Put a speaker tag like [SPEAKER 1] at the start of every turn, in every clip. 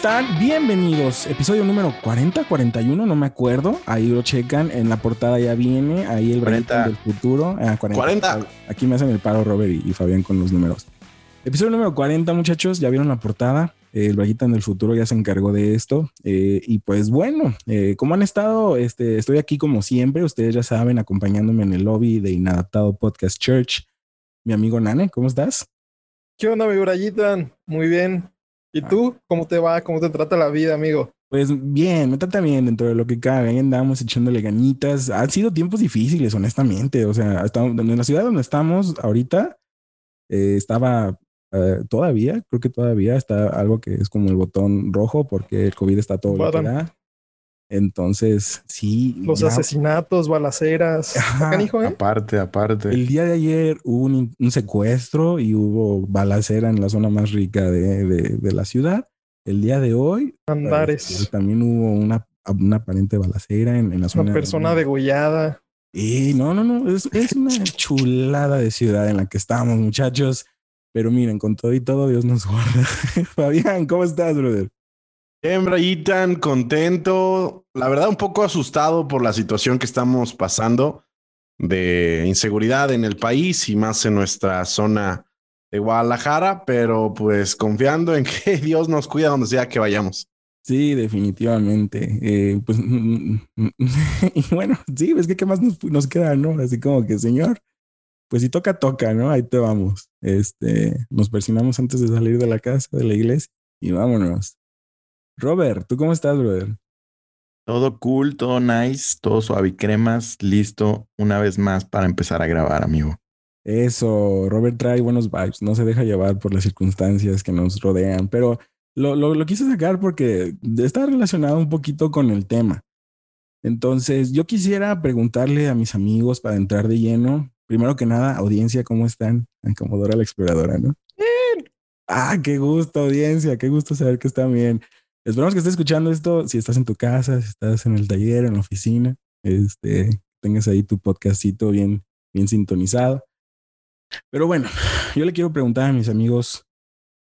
[SPEAKER 1] ¿Cómo están? Bienvenidos. Episodio número 40, 41, no me acuerdo. Ahí lo checan. En la portada ya viene. Ahí el
[SPEAKER 2] 40
[SPEAKER 1] del futuro. Ah, 40.
[SPEAKER 2] 40.
[SPEAKER 1] Aquí me hacen el paro Robert y, y Fabián con los números. Episodio número 40, muchachos. Ya vieron la portada. Eh, el Braguitan del futuro ya se encargó de esto. Eh, y pues bueno, eh, ¿cómo han estado? Este, estoy aquí como siempre. Ustedes ya saben, acompañándome en el lobby de Inadaptado Podcast Church. Mi amigo Nane, ¿cómo estás?
[SPEAKER 3] ¿Qué onda, mi Brayitan? Muy bien. ¿Y tú? ¿Cómo te va? ¿Cómo te trata la vida, amigo?
[SPEAKER 1] Pues bien, me trata bien dentro de lo que cabe. Ahí andamos echándole ganitas. Han sido tiempos difíciles, honestamente. O sea, hasta en la ciudad donde estamos ahorita, eh, estaba eh, todavía, creo que todavía está algo que es como el botón rojo porque el COVID está todo lo que da. Entonces, sí.
[SPEAKER 3] Los
[SPEAKER 1] ya-
[SPEAKER 3] asesinatos, balaceras.
[SPEAKER 1] Ajá.
[SPEAKER 3] Canijo, ¿eh?
[SPEAKER 2] Aparte, aparte.
[SPEAKER 1] El día de ayer hubo un, un secuestro y hubo balacera en la zona más rica de, de- de la ciudad. El día de hoy
[SPEAKER 3] Andares.
[SPEAKER 1] también hubo una, una aparente balacera en, en la zona.
[SPEAKER 3] Una persona degollada.
[SPEAKER 1] Y no, no, no, es, es una chulada de ciudad en la que estamos, muchachos. Pero miren, con todo y todo, Dios nos guarda. Fabián, ¿cómo estás, brother?
[SPEAKER 2] Bien, Brayitan, contento. La verdad, un poco asustado por la situación que estamos pasando de inseguridad en el país y más en nuestra zona de Guadalajara, pero pues confiando en que Dios nos cuida donde sea que vayamos.
[SPEAKER 1] Sí, definitivamente. Eh, pues, y bueno, sí, es que qué más nos, nos queda, ¿no? Así como que, señor, pues si toca, toca, ¿no? Ahí te vamos. Este, nos persinamos antes de salir de la casa, de la iglesia, y vámonos. Robert, ¿tú cómo estás, brother?
[SPEAKER 4] Todo cool, todo nice, todo suave y cremas, listo una vez más para empezar a grabar, amigo.
[SPEAKER 1] Eso, Robert trae buenos vibes, no se deja llevar por las circunstancias que nos rodean, pero lo, lo, lo quise sacar porque está relacionado un poquito con el tema. Entonces, yo quisiera preguntarle a mis amigos para entrar de lleno, primero que nada, audiencia, ¿cómo están? Comodora la Exploradora, ¿no? Ah, qué gusto, audiencia, qué gusto saber que están bien. Esperamos que estés escuchando esto, si estás en tu casa, si estás en el taller, en la oficina, este, tengas ahí tu podcastito bien, bien sintonizado. Pero bueno, yo le quiero preguntar a mis amigos,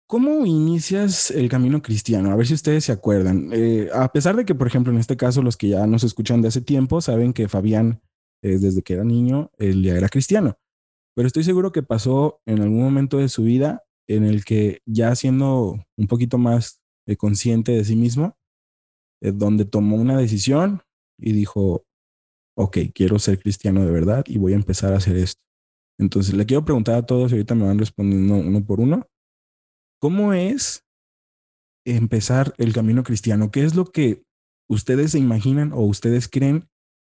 [SPEAKER 1] ¿cómo inicias el camino cristiano? A ver si ustedes se acuerdan. Eh, a pesar de que, por ejemplo, en este caso, los que ya nos escuchan de hace tiempo saben que Fabián, desde que era niño, él ya era cristiano. Pero estoy seguro que pasó en algún momento de su vida en el que ya siendo un poquito más eh, consciente de sí mismo, eh, donde tomó una decisión y dijo, ok, quiero ser cristiano de verdad y voy a empezar a hacer esto. Entonces le quiero preguntar a todos y ahorita me van respondiendo uno por uno. ¿Cómo es empezar el camino cristiano? ¿Qué es lo que ustedes se imaginan o ustedes creen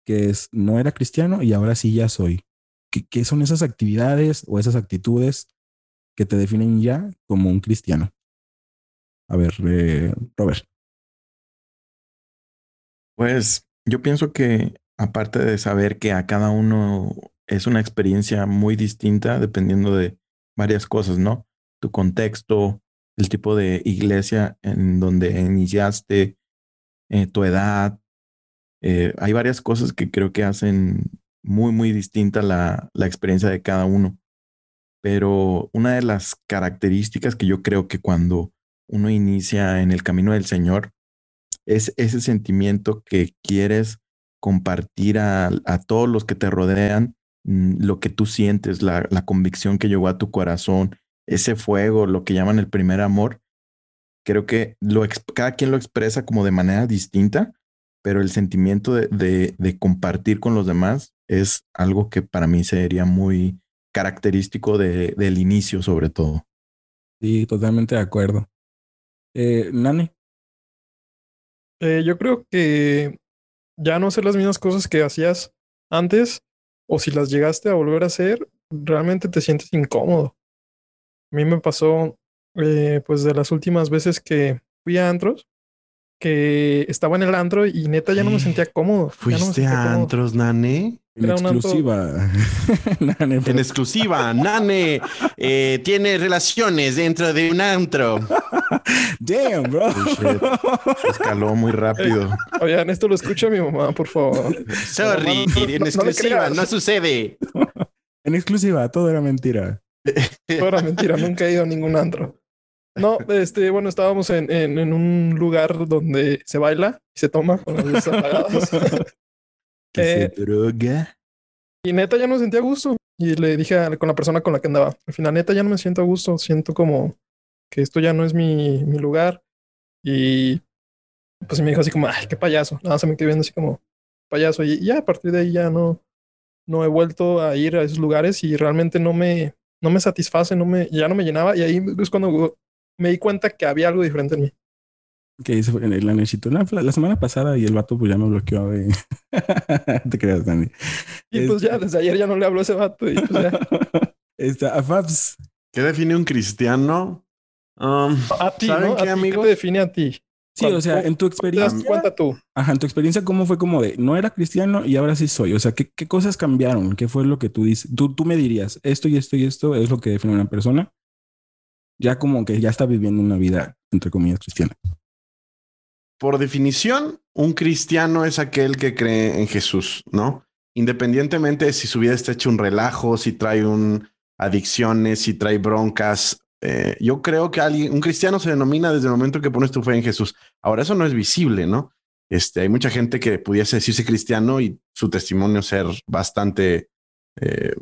[SPEAKER 1] que es no era cristiano y ahora sí ya soy? ¿Qué, qué son esas actividades o esas actitudes que te definen ya como un cristiano? A ver, eh, Robert.
[SPEAKER 4] Pues yo pienso que aparte de saber que a cada uno es una experiencia muy distinta dependiendo de varias cosas, ¿no? Tu contexto, el tipo de iglesia en donde iniciaste, eh, tu edad. eh, hay varias cosas que creo que hacen muy, muy distinta la, la experiencia de cada uno. Pero una de las características que yo creo que cuando uno inicia en el camino del Señor es ese sentimiento que quieres compartir a, a todos los que te rodean, mm, lo que tú sientes, la, la convicción que llegó a tu corazón, ese fuego, lo que llaman el primer amor. Creo que lo, cada quien lo expresa como de manera distinta, pero el sentimiento de, de- de compartir con los demás es algo que para mí sería muy característico de- del inicio, sobre todo.
[SPEAKER 1] Sí, totalmente de acuerdo. Eh, Nane.
[SPEAKER 3] Eh, yo creo que ya no hacer las mismas cosas que hacías antes, o si las llegaste a volver a hacer, realmente te sientes incómodo. A mí me pasó, eh, pues, de las últimas veces que fui a antros, que estaba en el antro y neta ya no me sentía cómodo. no
[SPEAKER 2] ¿Fuiste a
[SPEAKER 3] cómodo.
[SPEAKER 2] antros, Nane?
[SPEAKER 1] En exclusiva. Nane,
[SPEAKER 2] En
[SPEAKER 1] pero-
[SPEAKER 2] exclusiva, Nane eh, tiene relaciones dentro de un antro.
[SPEAKER 1] Damn, bro.
[SPEAKER 4] Escaló muy rápido.
[SPEAKER 3] Oigan, esto lo escucha mi mamá, por favor.
[SPEAKER 2] Sorry,
[SPEAKER 3] No, no, no,
[SPEAKER 2] en
[SPEAKER 3] no
[SPEAKER 2] exclusiva,
[SPEAKER 3] creas.
[SPEAKER 2] no sucede.
[SPEAKER 1] En exclusiva, todo era mentira.
[SPEAKER 3] Ahora mentira, nunca he ido a ningún antro. No, este, bueno, estábamos en, en, en un lugar donde se baila y se toma con las luces apagadas.
[SPEAKER 4] Que se
[SPEAKER 3] Eh,
[SPEAKER 4] droga.
[SPEAKER 3] Y neta ya no me sentía a gusto. Y le dije a- con la persona con la que andaba, al final neta ya no me siento a gusto, siento como que esto ya no es mi, mi lugar. Y pues me dijo así como, ay, qué payaso. Nada, se me quedé viendo así como payaso. Y ya a partir de ahí ya no, no he vuelto a ir a esos lugares y realmente no me, no me satisface, no me, ya no me llenaba. Y ahí es cuando me di cuenta que había algo diferente en mí.
[SPEAKER 1] Que dice la necesito la, la semana pasada y el vato pues ya me bloqueó. de- Te creas, Dani.
[SPEAKER 3] Y pues
[SPEAKER 1] Este-
[SPEAKER 3] ya, desde ayer ya no le hablo a ese vato. Y pues ya.
[SPEAKER 1] Está, a Fabs,
[SPEAKER 2] ¿Qué define un cristiano? Um,
[SPEAKER 3] A ti,
[SPEAKER 2] ¿Saben
[SPEAKER 3] ¿no?
[SPEAKER 2] qué,
[SPEAKER 3] ¿A ti
[SPEAKER 2] amigos?
[SPEAKER 3] ¿Qué te define a ti?
[SPEAKER 1] Sí, o sea, en tu
[SPEAKER 3] ¿Te das
[SPEAKER 1] experiencia,
[SPEAKER 3] cuenta tú?
[SPEAKER 1] ajá, en tu experiencia, ¿cómo fue como de no era cristiano y ahora sí soy? O sea, ¿qué, qué cosas cambiaron? ¿Qué fue lo que tú dices? Tú, tú me dirías, esto y esto y esto es lo que define a una persona. Ya como que ya está viviendo una vida, entre comillas, cristiana.
[SPEAKER 2] por definición, un cristiano es aquel que cree en Jesús, ¿no? Independientemente de si su vida está hecha un relajo, si trae un adicciones, si trae broncas. Eh, yo creo que alguien, un cristiano se denomina desde el momento que pones tu fe en Jesús. Ahora, eso no es visible, ¿no? Este, hay mucha gente que pudiese decirse cristiano y su testimonio ser bastante eh,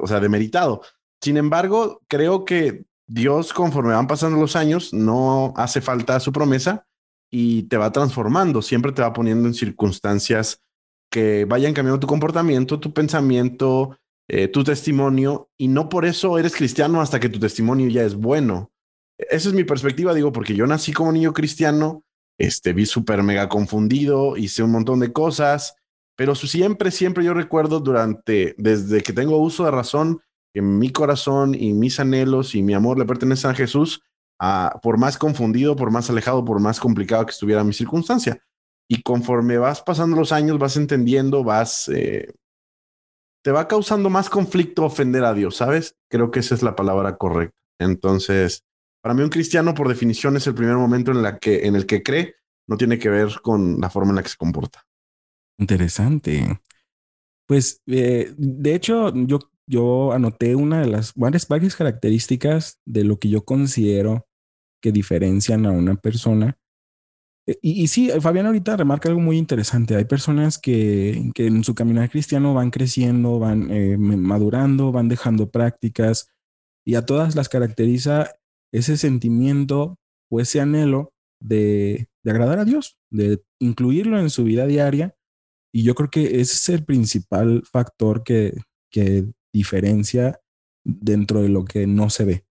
[SPEAKER 2] o sea, demeritado. Sin embargo, creo que Dios, conforme van pasando los años, no hace falta su promesa y te va transformando, siempre te va poniendo en circunstancias que vayan cambiando tu comportamiento, tu pensamiento, eh, tu testimonio, y no por eso eres cristiano hasta que tu testimonio ya es bueno. Esa es mi perspectiva, digo, porque yo nací como niño cristiano, este, vi súper mega confundido, hice un montón de cosas, pero siempre, siempre yo recuerdo durante, desde que tengo uso de razón, que mi corazón y mis anhelos y mi amor le pertenecen a Jesús, a- por más confundido, por más alejado, por más complicado que estuviera mi circunstancia. Y conforme vas pasando los años, vas entendiendo, vas, eh, te va causando más conflicto ofender a Dios, ¿sabes? Creo que esa es la palabra correcta. Entonces, para mí un cristiano, por definición, es el primer momento en, la que, en el que cree, no tiene que ver con la forma en la que se comporta.
[SPEAKER 1] Interesante. Pues, eh, de hecho, yo, yo anoté una de las varias, varias características de lo que yo considero que diferencian a una persona. Eh, Y, sí, Fabián ahorita remarca algo muy interesante. Hay personas que, que en su caminar cristiano van creciendo, van eh, madurando, van dejando prácticas y a todas las caracteriza ese sentimiento o ese anhelo de, de agradar a Dios, de incluirlo en su vida diaria. Y yo creo que ese es el principal factor que, que diferencia dentro de lo que no se ve.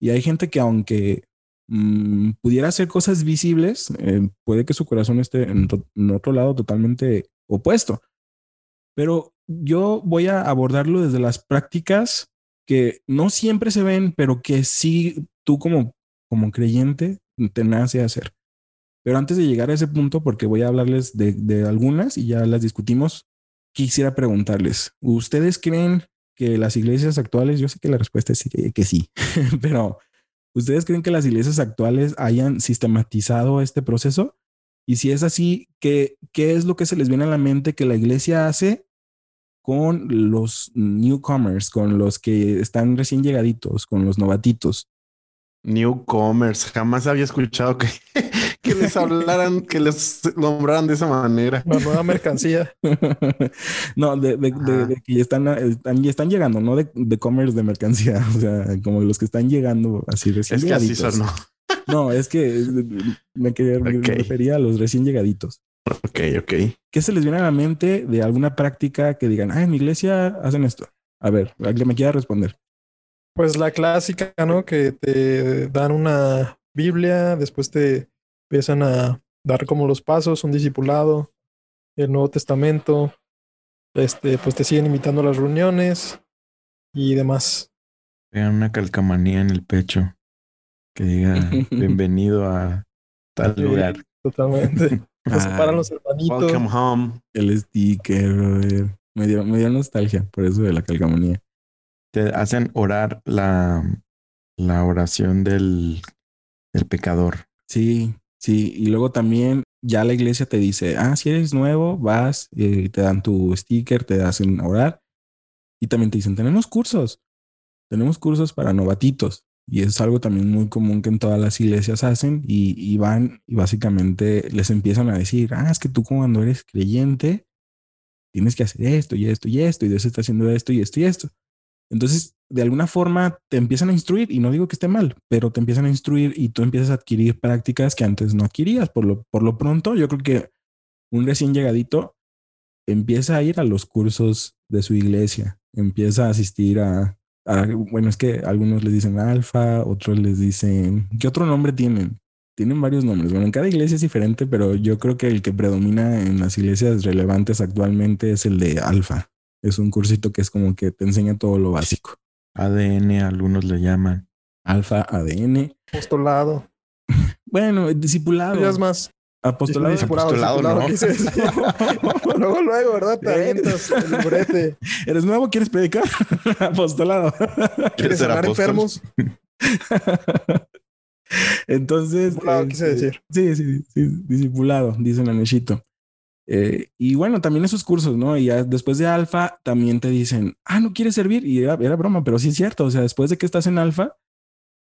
[SPEAKER 1] Y hay gente que aunque mm, pudiera hacer cosas visibles, eh, puede que su corazón esté en, otro lado totalmente opuesto. Pero yo voy a abordarlo desde las prácticas que no siempre se ven, pero que sí tú como, como creyente te nace hacer. Pero antes de llegar a ese punto, porque voy a hablarles de, algunas y ya las discutimos, quisiera preguntarles, ¿ustedes creen que las iglesias actuales, yo sé que la respuesta es que sí, pero ¿ustedes creen que las iglesias actuales hayan sistematizado este proceso? Y si es así, ¿qué, ¿qué es lo que se les viene a la mente que la iglesia hace con los newcomers, con los que están recién llegaditos, con los novatitos?
[SPEAKER 2] Newcomers, jamás había escuchado que, que les hablaran, que les nombraran de esa manera.
[SPEAKER 3] La nueva mercancía.
[SPEAKER 1] no, de, de, de, de que ya están, están, ya están llegando, no de, de commerce de mercancía, o sea, como los que están llegando así recién
[SPEAKER 2] Es que así
[SPEAKER 1] llegaditos.
[SPEAKER 2] sonó.
[SPEAKER 1] No, es que me, quería, me
[SPEAKER 2] Ok.
[SPEAKER 1] refería a los recién llegaditos.
[SPEAKER 2] Ok, ok.
[SPEAKER 1] ¿Qué se les viene a la mente de alguna práctica que digan, ah, en mi iglesia hacen esto? A ver, alguien me quiera responder.
[SPEAKER 3] Pues la clásica, ¿no? Que te dan una Biblia, después te empiezan a dar como los pasos, un discipulado, el Nuevo Testamento, este, pues te siguen invitando a las reuniones y demás.
[SPEAKER 4] Tengan una calcamanía en el pecho que diga bienvenido a tal
[SPEAKER 3] Sí.
[SPEAKER 4] lugar.
[SPEAKER 3] Totalmente. Te separan
[SPEAKER 1] Ay,
[SPEAKER 3] los hermanitos.
[SPEAKER 2] Welcome home.
[SPEAKER 1] El sticker, brother. Me dio, me dio nostalgia por eso de la calcamonía.
[SPEAKER 4] Te hacen orar la, la oración del, del pecador.
[SPEAKER 1] Sí, sí. Y luego también ya la iglesia te dice, ah, si eres nuevo, vas, y te dan tu sticker, te hacen orar. Y también te dicen, tenemos cursos. Tenemos cursos para novatitos. Y es algo también muy común que en todas las iglesias hacen y, y van y básicamente les empiezan a decir, ah, es que tú cuando eres creyente tienes que hacer esto y esto y esto y Dios está haciendo esto y esto y esto. Entonces, de alguna forma te empiezan a instruir y no digo que esté mal, pero te empiezan a instruir y tú empiezas a adquirir prácticas que antes no adquirías. Por lo, por lo pronto, yo creo que un recién llegadito empieza a ir a los cursos de su iglesia, empieza a asistir a, bueno, es que algunos les dicen alfa, otros les dicen, ¿qué otro nombre tienen? Tienen varios nombres. Bueno, en cada iglesia es diferente, pero yo creo que el que predomina en las iglesias relevantes actualmente es el de alfa. Es un cursito que es como que te enseña todo lo básico.
[SPEAKER 4] ADN, algunos le llaman.
[SPEAKER 1] Alfa, ADN.
[SPEAKER 3] Postulado.
[SPEAKER 1] Bueno, discipulado.
[SPEAKER 3] Ya es más.
[SPEAKER 1] Apostolado.
[SPEAKER 3] Discipulado,
[SPEAKER 4] apostolado,
[SPEAKER 3] discipulado,
[SPEAKER 4] ¿no?
[SPEAKER 3] quise decir. luego, luego, ¿verdad? Te avientas el librete.
[SPEAKER 1] ¿Eres nuevo? ¿Quieres predicar? Apostolado.
[SPEAKER 3] ¿Quieres
[SPEAKER 4] ser
[SPEAKER 3] enfermos?
[SPEAKER 1] Entonces.
[SPEAKER 3] Discipulado, quise
[SPEAKER 1] este,
[SPEAKER 3] decir.
[SPEAKER 1] Sí, sí, sí, discipulado, dice Nanechito. Eh, y bueno, también esos cursos, ¿no? Y ya después de alfa también te dicen, ah, no quieres servir. Y era, era broma, pero sí es cierto. O sea, después de que estás en alfa,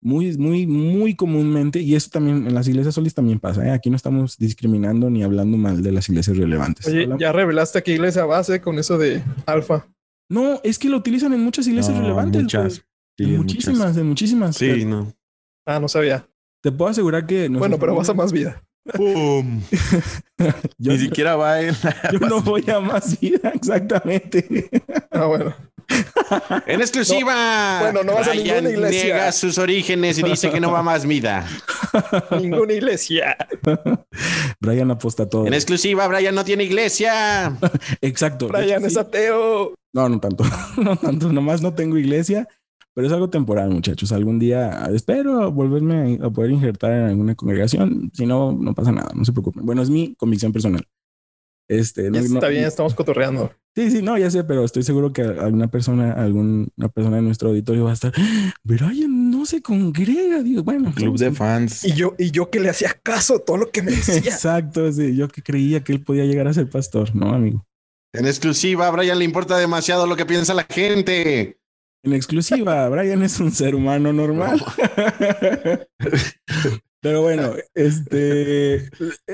[SPEAKER 1] muy, muy, muy comúnmente, y eso también en las iglesias solis también pasa. ¿eh? Aquí no estamos discriminando ni hablando mal de las iglesias relevantes.
[SPEAKER 3] Oye,
[SPEAKER 1] Hablamos-
[SPEAKER 3] ya revelaste a qué iglesia base con eso de alfa.
[SPEAKER 1] No, es que lo utilizan en muchas iglesias
[SPEAKER 4] No,
[SPEAKER 1] relevantes.
[SPEAKER 4] muchas. Sí,
[SPEAKER 1] en muchísimas,
[SPEAKER 4] muchas.
[SPEAKER 1] en muchísimas.
[SPEAKER 2] Sí, no.
[SPEAKER 3] Ah, no sabía.
[SPEAKER 1] Te puedo asegurar que.
[SPEAKER 3] Bueno, pero vas a más vida.
[SPEAKER 2] ¡Pum!
[SPEAKER 1] Yo,
[SPEAKER 4] Ni siquiera va en
[SPEAKER 1] yo no voy a más vida, exactamente.
[SPEAKER 3] Ah, bueno.
[SPEAKER 2] En exclusiva.
[SPEAKER 3] bueno, no vas a
[SPEAKER 2] Brian
[SPEAKER 3] ninguna iglesia.
[SPEAKER 2] niega sus orígenes y dice que no va más vida.
[SPEAKER 3] Ninguna iglesia.
[SPEAKER 1] Brian aposta todo.
[SPEAKER 2] En exclusiva, Brian no tiene iglesia.
[SPEAKER 1] Exacto.
[SPEAKER 3] Brian
[SPEAKER 1] hecho,
[SPEAKER 3] es
[SPEAKER 1] sí.
[SPEAKER 3] ateo.
[SPEAKER 1] No, no tanto. No tanto. Nomás no tengo iglesia, pero es algo temporal, muchachos. Algún día espero volverme a poder injertar en alguna congregación. Si no, no pasa nada. No se preocupen. Bueno, es mi convicción personal. Este, no-
[SPEAKER 3] Está
[SPEAKER 1] no-
[SPEAKER 3] bien, estamos cotorreando.
[SPEAKER 1] Sí, sí, no, ya sé, pero estoy seguro que alguna persona, alguna persona de nuestro auditorio va a estar, "Ah, Brian no se congrega, digo, bueno.
[SPEAKER 4] club de fans.
[SPEAKER 3] Y yo, y yo que le hacía caso a todo lo que me decía.
[SPEAKER 1] Exacto, sí, yo que creía que él podía llegar a ser pastor, ¿no, amigo?
[SPEAKER 2] En exclusiva, a Brian le importa demasiado lo que piensa la gente.
[SPEAKER 1] En exclusiva, Brian es un ser humano normal. Pero bueno, este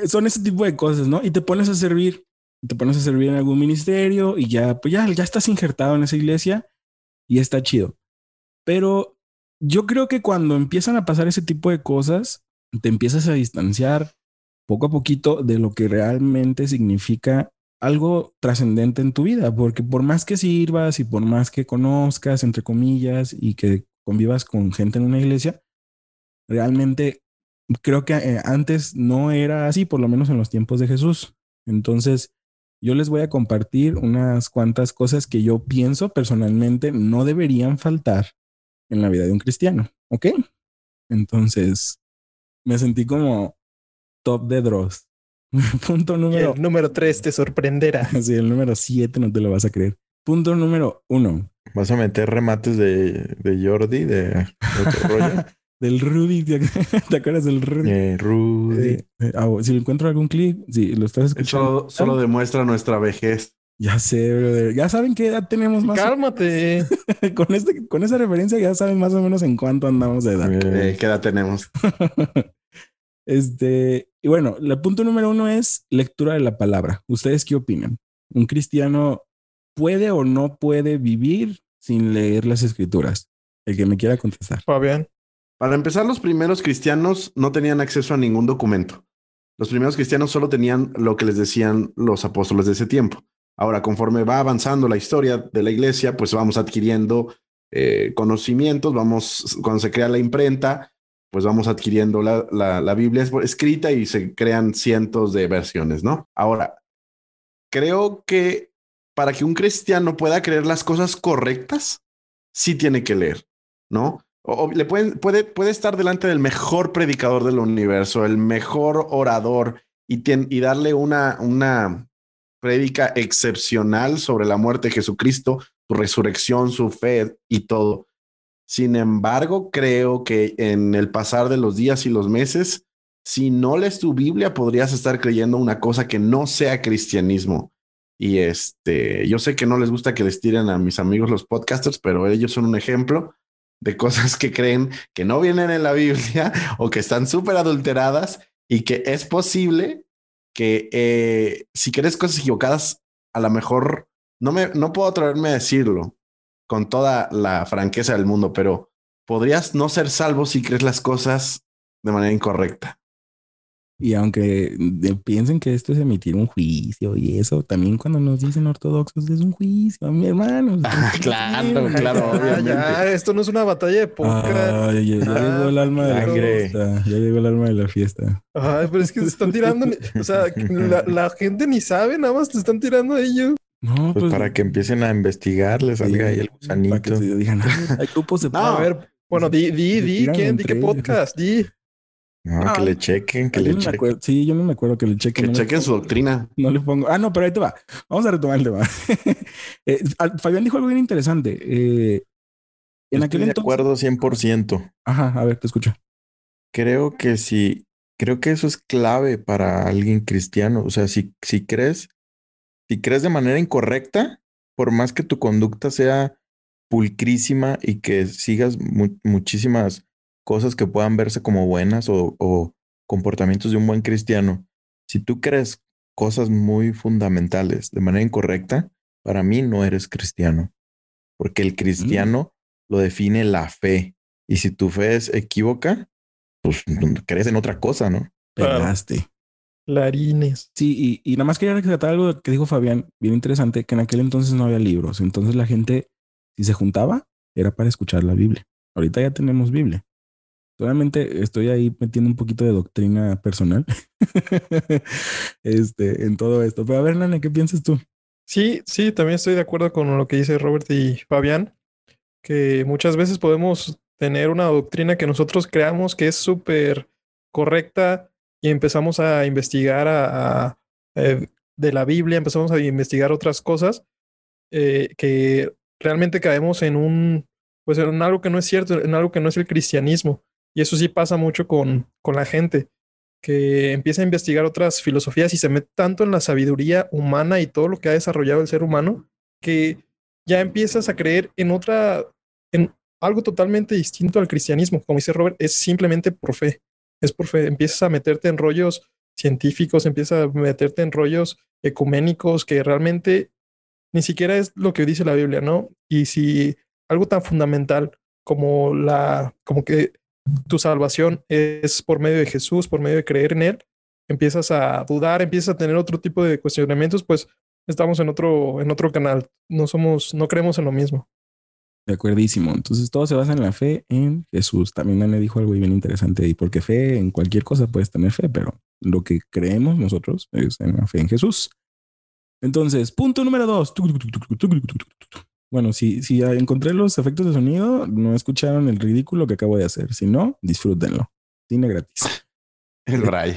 [SPEAKER 1] son ese tipo de cosas, ¿no? Y te pones a servir, te pones a servir en algún ministerio y ya, pues ya, ya estás injertado en esa iglesia y está chido. Pero yo creo que cuando empiezan a pasar ese tipo de cosas, te empiezas a distanciar poco a poquito de lo que realmente significa algo trascendente en tu vida, porque por más que sirvas y por más que conozcas, entre comillas, y que convivas con gente en una iglesia, realmente creo que eh, antes no era así, por lo menos en los tiempos de Jesús. Entonces, yo les voy a compartir unas cuantas cosas que yo pienso personalmente no deberían faltar en la vida de un cristiano, ¿ok? Entonces, me sentí como top de Dross. Punto
[SPEAKER 3] Y
[SPEAKER 1] número
[SPEAKER 3] el número 3 te sorprenderá.
[SPEAKER 1] Sí, el número 7 no te lo vas a creer. Punto número uno.
[SPEAKER 4] Vas a meter remates de, de Jordi, de, de otro rollo.
[SPEAKER 1] Del Rudy. ¿Te acuerdas del Rudy?
[SPEAKER 4] Eh, Rudy.
[SPEAKER 1] Eh, eh, ah, si encuentro algún clip, si lo estás escuchando.
[SPEAKER 2] Eso solo demuestra nuestra vejez.
[SPEAKER 1] Ya sé, brother. Ya saben qué edad tenemos más.
[SPEAKER 3] Cálmate.
[SPEAKER 1] con, este, con esa referencia ya saben más o menos en cuánto andamos de edad.
[SPEAKER 4] Eh,
[SPEAKER 2] Eh, ¿Qué edad tenemos?
[SPEAKER 1] Este, y bueno, el punto número uno es lectura de la palabra. ¿Ustedes qué opinan? ¿Un cristiano puede o no puede vivir sin leer las escrituras? El que me quiera contestar.
[SPEAKER 3] Fabián.
[SPEAKER 2] Para empezar, los primeros cristianos no tenían acceso a ningún documento. Los primeros cristianos solo tenían lo que les decían los apóstoles de ese tiempo. Ahora, conforme va avanzando la historia de la iglesia, pues vamos adquiriendo eh, conocimientos, vamos, cuando se crea la imprenta, pues vamos adquiriendo la, la, la Biblia es- escrita y se crean cientos de versiones, ¿no? Ahora, creo que para que un cristiano pueda creer las cosas correctas, sí tiene que leer, ¿no? O, le pueden, puede, puede estar delante del mejor predicador del universo, el mejor orador, y, y darle una, una prédica excepcional sobre la muerte de Jesucristo, su resurrección, su fe y todo. Sin embargo, creo que en el pasar de los días y los meses, si no lees tu Biblia, podrías estar creyendo una cosa que no sea cristianismo. Y este, yo sé que no les gusta que les tiren a mis amigos los podcasters, pero ellos son un ejemplo. de cosas que creen que no vienen en la Biblia o que están súper adulteradas y que es posible que eh, si crees cosas equivocadas, a lo mejor no me no puedo atreverme a decirlo con toda la franqueza del mundo, pero podrías no ser salvo si crees las cosas de manera incorrecta.
[SPEAKER 1] Y aunque piensen que esto es emitir un juicio y eso, también cuando nos dicen ortodoxos es un juicio, mi hermano.
[SPEAKER 2] Ah, claro, claro, obviamente.
[SPEAKER 3] Ya, esto no es una batalla de póker.
[SPEAKER 1] Ya, ya
[SPEAKER 3] Ah,
[SPEAKER 1] llegó el alma de la fiesta. Ya llegó el alma de la fiesta.
[SPEAKER 3] Ay, pero es que se están tirando. O sea, la, la gente ni sabe, nada más te están tirando a ellos.
[SPEAKER 1] No,
[SPEAKER 4] Pues para que empiecen a investigar, les salga ahí el
[SPEAKER 1] Para que
[SPEAKER 4] gusanito.
[SPEAKER 1] se digan, "Ah, hay grupos de
[SPEAKER 2] No.
[SPEAKER 3] A ver, bueno, di, di, di,
[SPEAKER 1] tiran
[SPEAKER 3] ¿quién? Di qué podcast, di.
[SPEAKER 4] No,
[SPEAKER 1] Ah,
[SPEAKER 4] que le chequen, que le
[SPEAKER 1] no
[SPEAKER 4] chequen.
[SPEAKER 1] Sí, yo no me acuerdo que le chequen.
[SPEAKER 2] Que
[SPEAKER 1] no
[SPEAKER 2] chequen su doctrina.
[SPEAKER 1] No le pongo. Ah, no, pero ahí te va. Vamos a retomar el tema. Eh, Fabián dijo algo bien interesante. Eh, en
[SPEAKER 4] Estoy
[SPEAKER 1] aquel
[SPEAKER 4] de
[SPEAKER 1] entonces.
[SPEAKER 4] acuerdo 100%.
[SPEAKER 1] Ajá, a ver, te escucho.
[SPEAKER 4] Creo que sí, creo que eso es clave para alguien cristiano. O sea, si, si crees, si crees de manera incorrecta, por más que tu conducta sea pulcrísima y que sigas mu- muchísimas cosas que puedan verse como buenas o, o comportamientos de un buen cristiano, si tú crees cosas muy fundamentales de manera incorrecta, para mí no eres cristiano. Porque el cristiano lo define la fe. Y si tu fe es equívoca, pues crees en otra cosa, ¿no?
[SPEAKER 1] Pegaste.
[SPEAKER 3] Clarines.
[SPEAKER 1] Sí, y, y nada más quería rescatar algo que dijo Fabián, bien interesante, que en aquel entonces no había libros. Entonces la gente, si se juntaba, era para escuchar la Biblia. Ahorita ya tenemos Biblia. Solamente estoy ahí metiendo un poquito de doctrina personal este, en todo esto. Pero a ver, Nane, ¿qué piensas tú?
[SPEAKER 3] Sí, sí, también estoy de acuerdo con lo que dice Robert y Fabián, que muchas veces podemos tener una doctrina que nosotros creamos que es súper correcta y empezamos a investigar eh, de la Biblia, empezamos a investigar otras cosas eh, que realmente caemos en un, pues en algo que no es cierto, en algo que no es el cristianismo. Y eso sí pasa mucho con, con la gente, que empieza a investigar otras filosofías y se mete tanto en la sabiduría humana y todo lo que ha desarrollado el ser humano, que ya empiezas a creer en otra, en algo totalmente distinto al cristianismo. Como dice Robert, es simplemente por fe. Es por fe. Empiezas a meterte en rollos científicos, empiezas a meterte en rollos ecuménicos que realmente ni siquiera es lo que dice la Biblia, ¿no? Y si algo tan fundamental como la, como que tu salvación es por medio de Jesús, por medio de creer en Él, empiezas a dudar, empiezas a tener otro tipo de cuestionamientos, pues estamos en otro, en otro canal. No somos, no creemos en lo mismo.
[SPEAKER 1] De acuerdísimo. Entonces todo se basa en la fe en Jesús. También Nane dijo algo bien interesante y porque fe en cualquier cosa puedes tener fe, pero lo que creemos nosotros es en la fe en Jesús. Entonces, punto número dos. Bueno, si, si encontré los efectos de sonido, no escucharon el ridículo que acabo de hacer. Si no, disfrútenlo. Cine gratis.
[SPEAKER 2] El Bray.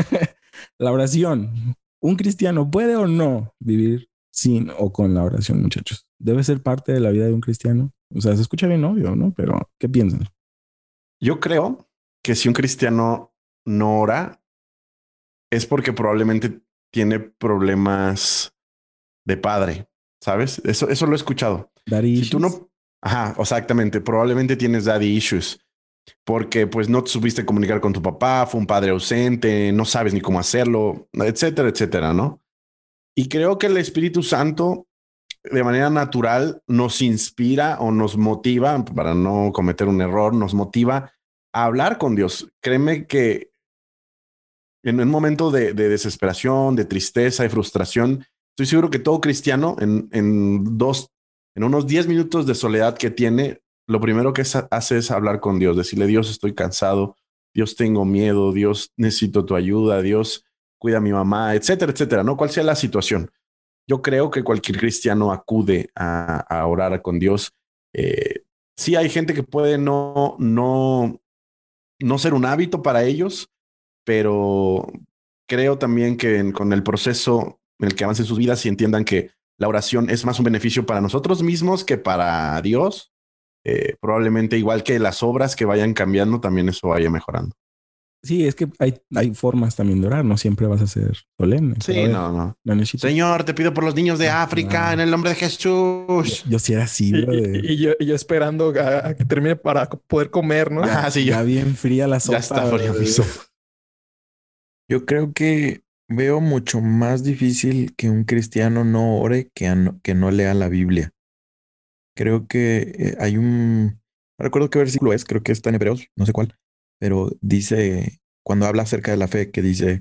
[SPEAKER 1] la oración. ¿Un cristiano puede o no vivir sin o con la oración, muchachos? ¿Debe ser parte de la vida de un cristiano? O sea, se escucha bien obvio, ¿no? Pero, ¿qué piensan?
[SPEAKER 2] Yo creo que si un cristiano no ora, es porque probablemente tiene problemas de padre, ¿sabes? Eso, eso lo he escuchado.
[SPEAKER 1] Daddy
[SPEAKER 2] Si tú no, ajá, exactamente, probablemente tienes daddy issues, porque pues no te supiste comunicar con tu papá, fue un padre ausente, no sabes ni cómo hacerlo, etcétera, etcétera, ¿no? Y creo que el Espíritu Santo de manera natural nos inspira o nos motiva, para no cometer un error, nos motiva a hablar con Dios. Créeme que en un momento de, de desesperación, de tristeza y frustración, estoy seguro que todo cristiano en, en dos, en unos 10 minutos de soledad que tiene, lo primero que hace es hablar con Dios, decirle, Dios, estoy cansado, Dios, tengo miedo, Dios, necesito tu ayuda, Dios, cuida a mi mamá, etcétera, etcétera, ¿no? Cual sea la situación. Yo creo que cualquier cristiano acude a, orar con Dios. Eh, sí hay gente que puede no, no, no ser un hábito para ellos, pero creo también que con el proceso en el que avancen sus vidas y entiendan que la oración es más un beneficio para nosotros mismos que para Dios, eh, probablemente igual que las obras que vayan cambiando, también eso vaya mejorando.
[SPEAKER 1] Sí, es que hay, hay formas también de orar, no siempre vas a ser solemne.
[SPEAKER 2] Sí, no, no.
[SPEAKER 1] no necesito-
[SPEAKER 2] Señor, te pido por los niños de África
[SPEAKER 1] Ah.
[SPEAKER 2] en el nombre de Jesús.
[SPEAKER 1] Yo sí era así,
[SPEAKER 3] Y,
[SPEAKER 1] bro, de-
[SPEAKER 3] y- y yo, y yo esperando a, a que termine para poder comer, ¿no?
[SPEAKER 2] Ah, sí,
[SPEAKER 1] ya
[SPEAKER 2] ya,
[SPEAKER 1] bien fría la sopa.
[SPEAKER 2] ya está frío mi sopa.
[SPEAKER 4] Yo creo que veo mucho más difícil que un cristiano no ore que, a no, que no lea la Biblia. Creo que eh, hay un, no recuerdo qué versículo es, creo que está en Hebreos, no sé cuál, pero dice, cuando habla acerca de la fe, que dice,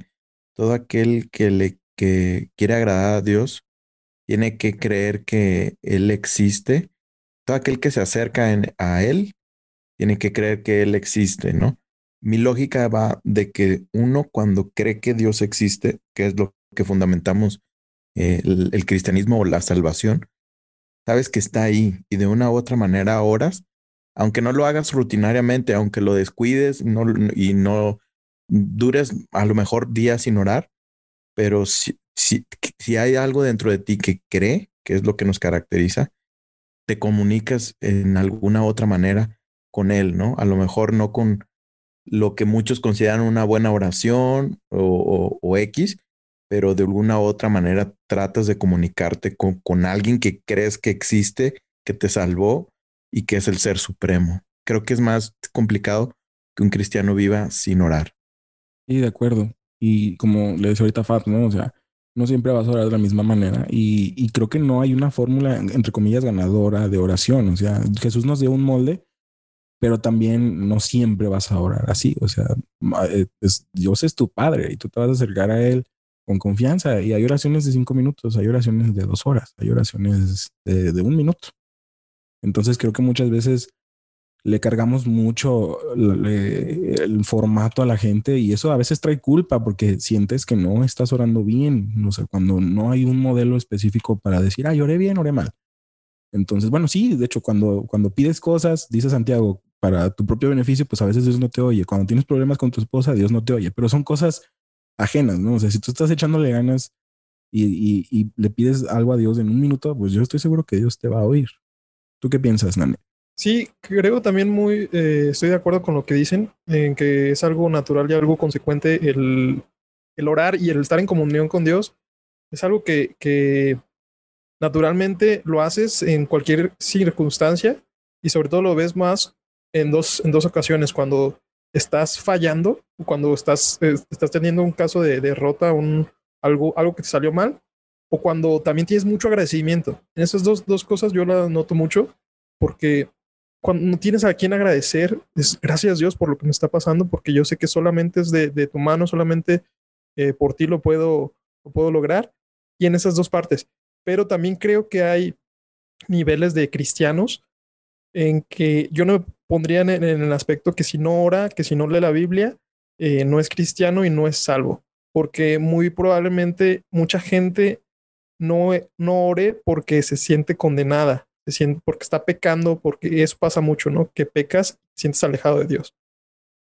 [SPEAKER 4] todo aquel que le que quiere agradar a Dios tiene que creer que Él existe. Todo aquel que se acerca a Él tiene que creer que Él existe, ¿no? Mi lógica va de que uno cuando cree que Dios existe, que es lo que fundamentamos eh, el, el cristianismo o la salvación, sabes que está ahí y de una u otra manera oras, aunque no lo hagas rutinariamente, aunque lo descuides y no dures a lo mejor días sin orar, pero si, si, si hay algo dentro de ti que cree, que es lo que nos caracteriza, te comunicas en alguna otra manera con Él, ¿no? A lo mejor no con lo que muchos consideran una buena oración o, X, pero de alguna otra manera tratas de comunicarte con alguien que crees que existe, que te salvó y que es el ser supremo. Creo que es más complicado que un cristiano viva sin orar.
[SPEAKER 1] Sí, de acuerdo. Y como le decía ahorita Fab, ¿no? O sea, no siempre vas a orar de la misma manera. Y, y creo que no hay una fórmula, entre comillas, ganadora de oración. O sea, Jesús nos dio un molde, pero también no siempre vas a orar así. O sea, eh, es- Dios es tu padre y tú te vas a acercar a Él con confianza. Y hay oraciones de cinco minutos, hay oraciones de dos horas, hay oraciones de, de un minuto. Entonces creo que muchas veces le cargamos mucho el formato a la gente y eso a veces trae culpa porque sientes que no estás orando bien. O sea, cuando no hay un modelo específico para decir, ah, oré bien, oré mal. Entonces, bueno, sí, de hecho, cuando, cuando pides cosas, dice Santiago, para tu propio beneficio, pues a veces Dios no te oye. Cuando tienes problemas con tu esposa, Dios no te oye, pero son cosas ajenas, ¿no? O sea, si tú estás echándole ganas y le pides algo a Dios en un minuto, pues yo estoy seguro que Dios te va a oír. ¿Tú qué piensas, Nane?
[SPEAKER 3] Sí, creo también muy, eh, estoy de acuerdo con lo que dicen, en que es algo natural y algo consecuente el, el orar y el estar en comunión con Dios. Es algo que, que naturalmente lo haces en cualquier circunstancia y sobre todo lo ves más en dos, en dos ocasiones, cuando estás fallando, cuando estás, eh, estás teniendo un caso de derrota, un, algo, algo que te salió mal, o cuando también tienes mucho agradecimiento. En esas dos, dos cosas yo las noto mucho porque cuando no tienes a quien agradecer, es gracias Dios por lo que me está pasando, porque yo sé que solamente es de, de tu mano, solamente eh, por ti lo puedo, lo puedo lograr. Y en esas dos partes. Pero también creo que hay niveles de cristianos en que yo no pondría en, en el aspecto que si no ora, que si no lee la Biblia, eh, no es cristiano y no es salvo. Porque muy probablemente mucha gente no, no ore porque se siente condenada, porque está pecando, porque eso pasa mucho, ¿no? Que pecas, te sientes alejado de Dios.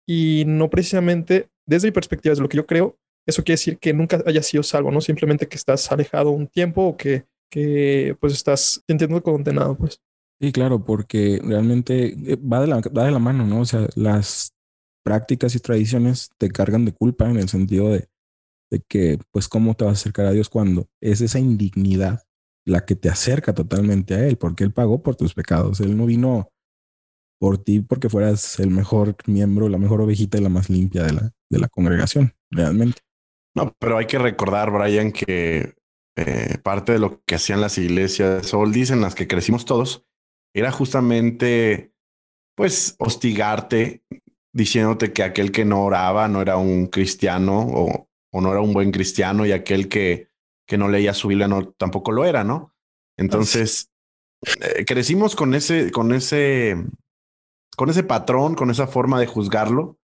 [SPEAKER 3] Y no precisamente, desde mi perspectiva, desde lo que yo creo, eso quiere decir que nunca hayas sido salvo, ¿no? Simplemente que estás alejado un tiempo o que, que pues estás sintiendo condenado, pues.
[SPEAKER 1] Sí, claro, porque realmente eh, va de la, va de la mano, ¿no? O sea, las prácticas y tradiciones te cargan de culpa en el sentido de, de que, pues, ¿cómo te vas a acercar a Dios cuando es esa indignidad la que te acerca totalmente a Él? Porque Él pagó por tus pecados. Él no vino por ti porque fueras el mejor miembro, la mejor ovejita y la más limpia de la, de la congregación, realmente.
[SPEAKER 2] No, pero hay que recordar, Brian, que eh, parte de lo que hacían las iglesias, o dicen las que crecimos todos, era justamente, pues, hostigarte, diciéndote que aquel que no oraba no era un cristiano o, o no era un buen cristiano y aquel que, que no leía su Biblia no, tampoco lo era, ¿no? Entonces, eh, crecimos con ese, con ese, con ese patrón, con esa forma de juzgarlo.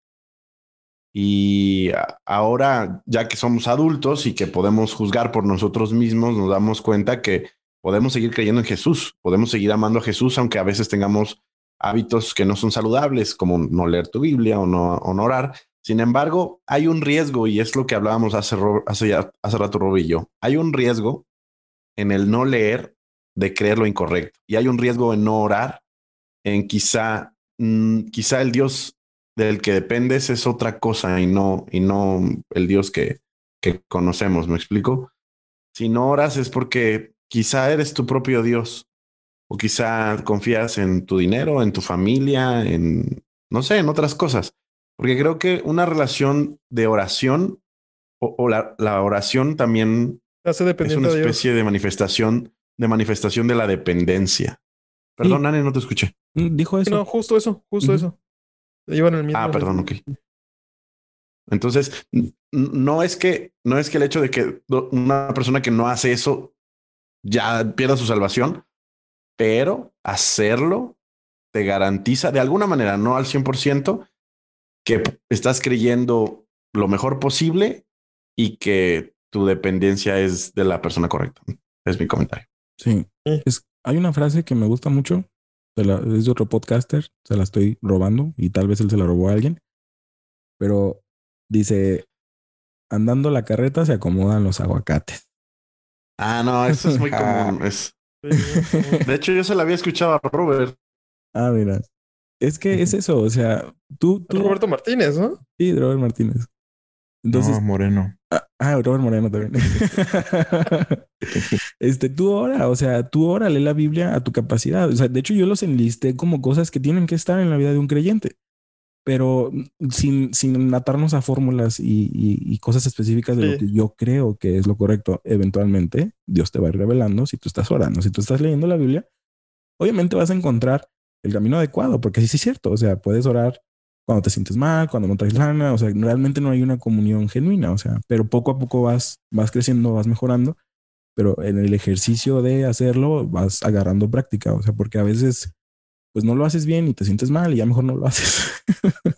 [SPEAKER 2] Y ahora, ya que somos adultos y que podemos juzgar por nosotros mismos, nos damos cuenta que podemos seguir creyendo en Jesús, podemos seguir amando a Jesús, aunque a veces tengamos hábitos que no son saludables, como no leer tu Biblia o no, o no orar. Sin embargo, hay un riesgo, y es lo que hablábamos hace, hace, hace rato, Rob y yo. Hay un riesgo en el no leer de creer lo incorrecto. Y hay un riesgo en no orar, en quizá, mm, quizá el Dios del que dependes es otra cosa y no, y no el Dios que, que conocemos, ¿me explico? Si no oras es porque quizá eres tu propio Dios o quizá confías en tu dinero, en tu familia, en, no sé, en otras cosas. Porque creo que una relación de oración o, la, la, oración también
[SPEAKER 3] Hace
[SPEAKER 2] es una especie de, de manifestación, de manifestación de la dependencia. Perdón. Nani, no te escuché.
[SPEAKER 1] Mm, Dijo eso.
[SPEAKER 3] No, justo eso, justo uh -huh. eso. Llevan el mismo.
[SPEAKER 2] Ah, perdón, ok. Entonces, no es que, no es que el hecho de que una persona que no hace eso ya pierda su salvación, pero hacerlo te garantiza de alguna manera, no al 100%, que estás creyendo lo mejor posible y que tu dependencia es de la persona correcta. Es mi comentario.
[SPEAKER 1] Sí. Es, hay una frase que me gusta mucho, la, es de otro podcaster, se la estoy robando y tal vez él se la robó a alguien, pero dice, andando la carreta se acomodan los aguacates.
[SPEAKER 2] Ah, no, eso es muy común. Es... De hecho, yo se la había escuchado a Robert.
[SPEAKER 1] Ah, mira. Es que es eso, o sea, tú... tú...
[SPEAKER 3] Roberto Martínez, ¿no?
[SPEAKER 1] Sí, Robert Martínez. Entonces,
[SPEAKER 4] no, Moreno.
[SPEAKER 1] Ah, ah, Robert Moreno también. este, tú ora, o sea, tú ora, lee la Biblia a tu capacidad. O sea, de hecho, yo los enlisté como cosas que tienen que estar en la vida de un creyente, pero sin, sin atarnos a fórmulas y, y, y cosas específicas de sí. lo que yo creo que es lo correcto. Eventualmente, Dios te va a ir revelando si tú estás orando, si tú estás leyendo la Biblia, obviamente vas a encontrar el camino adecuado, porque sí, sí es cierto. O sea, puedes orar cuando te sientes mal, cuando no traes lana, o sea, realmente no hay una comunión genuina, o sea, pero poco a poco vas, vas creciendo, vas mejorando, pero en el ejercicio de hacerlo vas agarrando práctica, o sea, porque a veces pues no lo haces bien y te sientes mal y ya mejor no lo haces.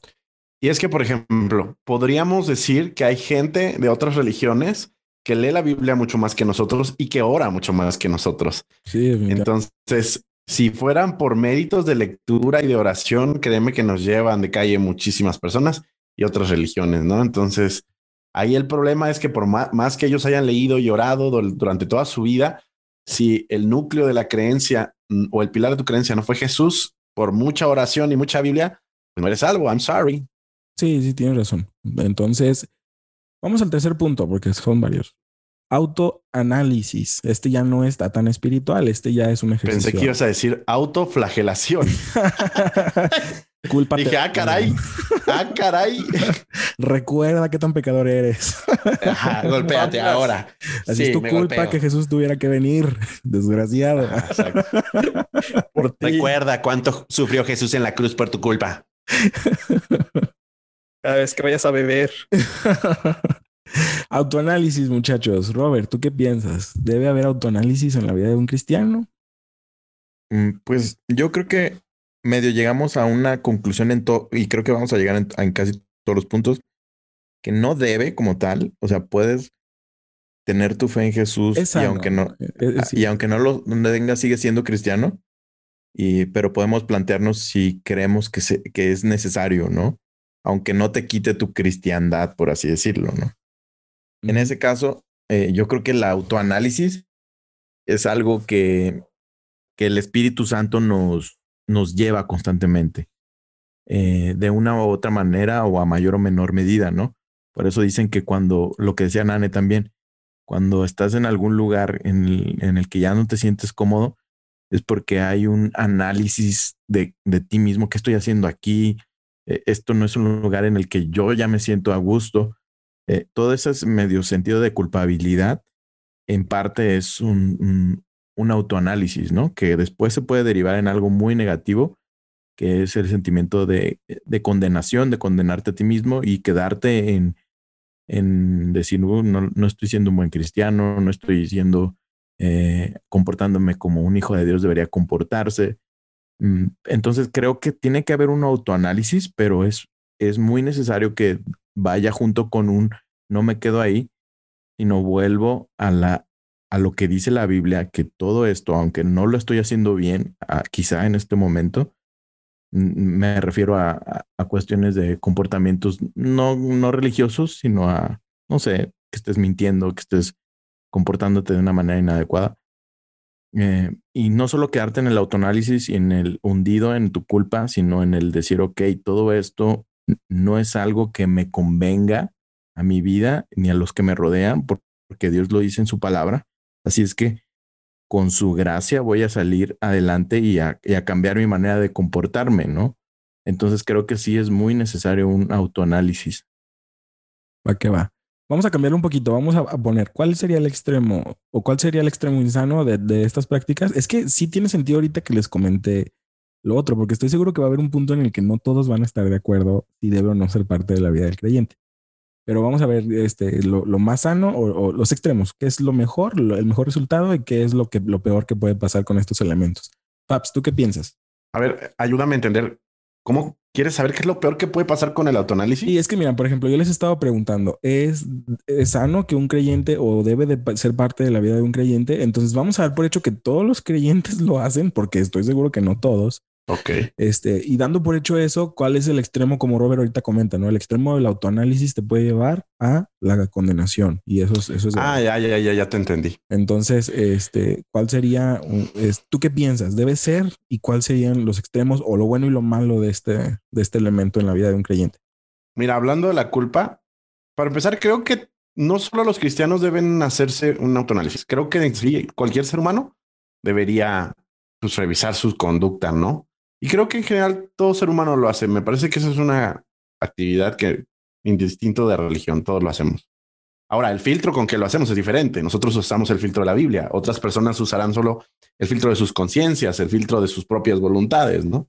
[SPEAKER 2] y es que, por ejemplo, podríamos decir que hay gente de otras religiones que lee la Biblia mucho más que nosotros y que ora mucho más que nosotros.
[SPEAKER 1] Sí,
[SPEAKER 2] entonces si fueran por méritos de lectura y de oración, créeme que nos llevan de calle muchísimas personas y otras religiones, ¿no? Entonces, ahí el problema es que por más, que ellos hayan leído y orado durante toda su vida, si el núcleo de la creencia o el pilar de tu creencia no fue Jesús, por mucha oración y mucha Biblia, pues no eres salvo, I'm sorry.
[SPEAKER 1] Sí, sí, tienes razón. Entonces, vamos al tercer punto, porque son varios autoanálisis. Este ya no está tan espiritual, este ya es un ejercicio.
[SPEAKER 2] Pensé que ibas a decir autoflagelación.
[SPEAKER 1] Culpa.
[SPEAKER 2] Dije, ah, caray. Ah, caray.
[SPEAKER 1] Recuerda qué tan pecador eres.
[SPEAKER 2] Ajá, golpéate ahora.
[SPEAKER 1] Así sí, es tu culpa golpeo. que Jesús tuviera que venir. Desgraciado.
[SPEAKER 2] Ah, por ti. Recuerda cuánto sufrió Jesús en la cruz por tu culpa.
[SPEAKER 3] Cada vez que vayas a beber.
[SPEAKER 1] Autoanálisis, muchachos. Robert, ¿tú qué piensas? ¿Debe haber autoanálisis en la vida de un cristiano?
[SPEAKER 4] Pues yo creo que medio llegamos a una conclusión en todo, y creo que vamos a llegar en, en, casi todos los puntos, que no debe como tal, o sea, puedes tener tu fe en Jesús y aunque no, es, y aunque no lo tenga, sigue siendo cristiano, y, pero podemos plantearnos si creemos que, se, que es necesario, ¿no? Aunque no te quite tu cristiandad, por así decirlo, ¿no? En ese caso, eh, yo creo que el autoanálisis es algo que, que el Espíritu Santo nos, nos lleva constantemente, eh, de una u otra manera o a mayor o menor medida, ¿no? Por eso dicen que cuando, lo que decía Nane también, cuando estás en algún lugar en el, en el que ya no te sientes cómodo, es porque hay un análisis de, de ti mismo, ¿qué estoy haciendo aquí? Eh, esto no es un lugar en el que yo ya me siento a gusto eh, todo ese medio sentido de culpabilidad, en parte es un, un, autoanálisis, ¿no? Que después se puede derivar en algo muy negativo, que es el sentimiento de, de condenación, de condenarte a ti mismo y quedarte en, en decir, no, no, estoy siendo un buen cristiano, no estoy siendo, eh, comportándome como un hijo de Dios debería comportarse. Mm, entonces creo que tiene que haber un autoanálisis, pero es, es muy necesario que vaya junto con un no me quedo ahí, sino vuelvo a la a lo que dice la Biblia, que todo esto, aunque no lo estoy haciendo bien, a, quizá en este momento, me refiero a, a, a, cuestiones de comportamientos no, no religiosos, sino a, no sé, que estés mintiendo, que estés comportándote de una manera inadecuada. Eh, y no solo quedarte en el autoanálisis y en el hundido en tu culpa, sino en el decir, ok, todo esto no es algo que me convenga a mi vida ni a los que me rodean, porque Dios lo dice en su palabra. Así es que con su gracia voy a salir adelante y a, cambiar mi manera de comportarme, ¿no? Entonces creo que sí es muy necesario un autoanálisis.
[SPEAKER 1] Va que va. Vamos a cambiar un poquito, vamos a, poner cuál sería el extremo o cuál sería el extremo insano de, de, estas prácticas. Es que sí tiene sentido ahorita que les comenté lo otro, porque estoy seguro que va a haber un punto en el que no todos van a estar de acuerdo si debe o no ser parte de la vida del creyente. Pero vamos a ver este, lo, más sano o, los extremos, qué es lo mejor, el mejor resultado y qué es lo, que, lo peor que puede pasar con estos elementos. Paps, ¿tú qué piensas?
[SPEAKER 2] A ver, ayúdame a entender cómo quieres saber qué es lo peor que puede pasar con el autoanálisis.
[SPEAKER 1] Y es que, mira, por ejemplo, yo les estaba preguntando, ¿es, ¿es, sano que un creyente o debe de ser parte de la vida de un creyente? Entonces vamos a dar por hecho que todos los creyentes lo hacen, porque estoy seguro que no todos.
[SPEAKER 2] Ok.
[SPEAKER 1] Este, y dando por hecho eso, ¿cuál es el extremo, como Robert ahorita comenta, ¿no? El extremo del autoanálisis te puede llevar a la condenación. Y eso es. Eso es
[SPEAKER 2] ah, ya, ya, ya, ya te entendí.
[SPEAKER 1] Entonces, este, ¿cuál sería? ¿Tú qué piensas? ¿Debe ser? ¿Y cuáles serían los extremos o lo bueno y lo malo de este, de este elemento en la vida de un creyente?
[SPEAKER 2] Mira, hablando de la culpa, para empezar, creo que no solo los cristianos deben hacerse un autoanálisis. Creo que cualquier ser humano debería pues, revisar su conducta, ¿no? Y creo que en general todo ser humano lo hace. Me parece que esa es una actividad que, indistinto de religión, todos lo hacemos. Ahora, el filtro con que lo hacemos es diferente. Nosotros usamos el filtro de la Biblia. Otras personas usarán solo el filtro de sus conciencias, el filtro de sus propias voluntades, ¿no?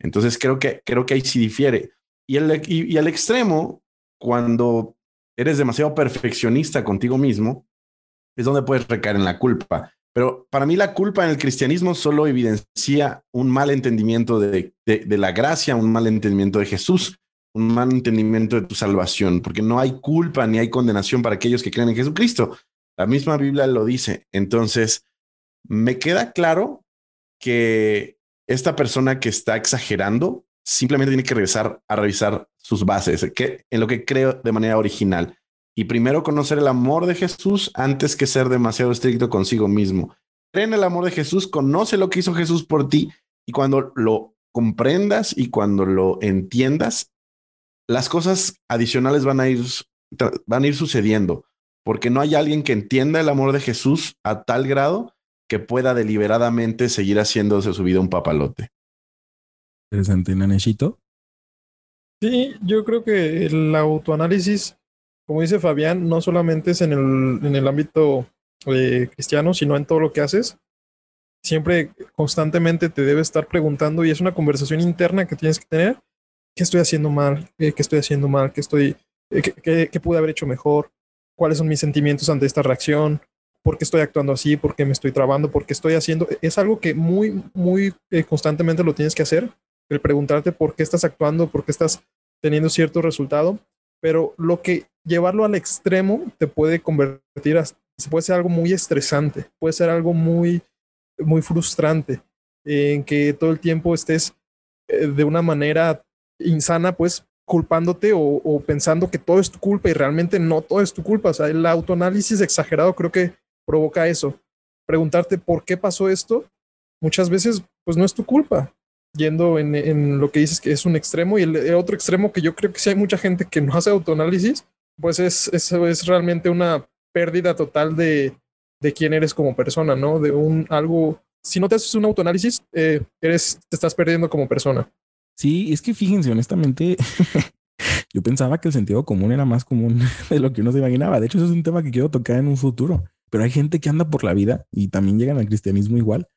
[SPEAKER 2] Entonces creo que, creo que ahí sí difiere. Y el, extremo, cuando eres demasiado perfeccionista contigo mismo, es donde puedes recaer en la culpa. Pero para mí la culpa en el cristianismo solo evidencia un mal entendimiento de, la gracia, un mal entendimiento de Jesús, un mal entendimiento de tu salvación, porque no hay culpa ni hay condenación para aquellos que creen en Jesucristo. La misma Biblia lo dice. Entonces, me queda claro que esta persona que está exagerando simplemente tiene que regresar a revisar sus bases, en lo que creo de manera original y primero conocer el amor de Jesús antes que ser demasiado estricto consigo mismo. Cree en el amor de Jesús, conoce lo que hizo Jesús por ti y cuando lo comprendas y cuando lo entiendas, las cosas adicionales van a ir, van a ir sucediendo, porque no hay alguien que entienda el amor de Jesús a tal grado que pueda deliberadamente seguir haciéndose su vida un papalote.
[SPEAKER 1] Interesante, Nanechito.
[SPEAKER 3] Sí, yo creo que el autoanálisis como dice Fabián, no solamente es en el, en el ámbito eh, cristiano, sino en todo lo que haces. Siempre, constantemente te debes estar preguntando y es una conversación interna que tienes que tener. ¿Qué estoy haciendo mal? ¿Qué, estoy haciendo mal? ¿Qué, estoy, eh, pude haber hecho mejor? ¿Cuáles son mis sentimientos ante esta reacción? ¿Por qué estoy actuando así? ¿Por qué me estoy trabando? ¿Por qué estoy haciendo? Es algo que muy, muy eh, constantemente lo tienes que hacer. El preguntarte por qué estás actuando, por qué estás teniendo cierto resultado pero lo que llevarlo al extremo te puede convertir a, puede ser algo muy estresante, puede ser algo muy, muy frustrante, en que todo el tiempo estés eh, de una manera insana, pues culpándote o, pensando que todo es tu culpa y realmente no todo es tu culpa. O sea, el autoanálisis exagerado creo que provoca eso. Preguntarte por qué pasó esto, muchas veces pues no es tu culpa yendo en, lo que dices que es un extremo y el, otro extremo que yo creo que sí hay mucha gente que no hace autoanálisis, pues es, eso es realmente una pérdida total de, de quién eres como persona, ¿no? De un algo, si no te haces un autoanálisis, eh, eres, te estás perdiendo como persona.
[SPEAKER 1] Sí, es que fíjense, honestamente, yo pensaba que el sentido común era más común de lo que uno se imaginaba. De hecho, eso es un tema que quiero tocar en un futuro. Pero hay gente que anda por la vida y también llegan al cristianismo igual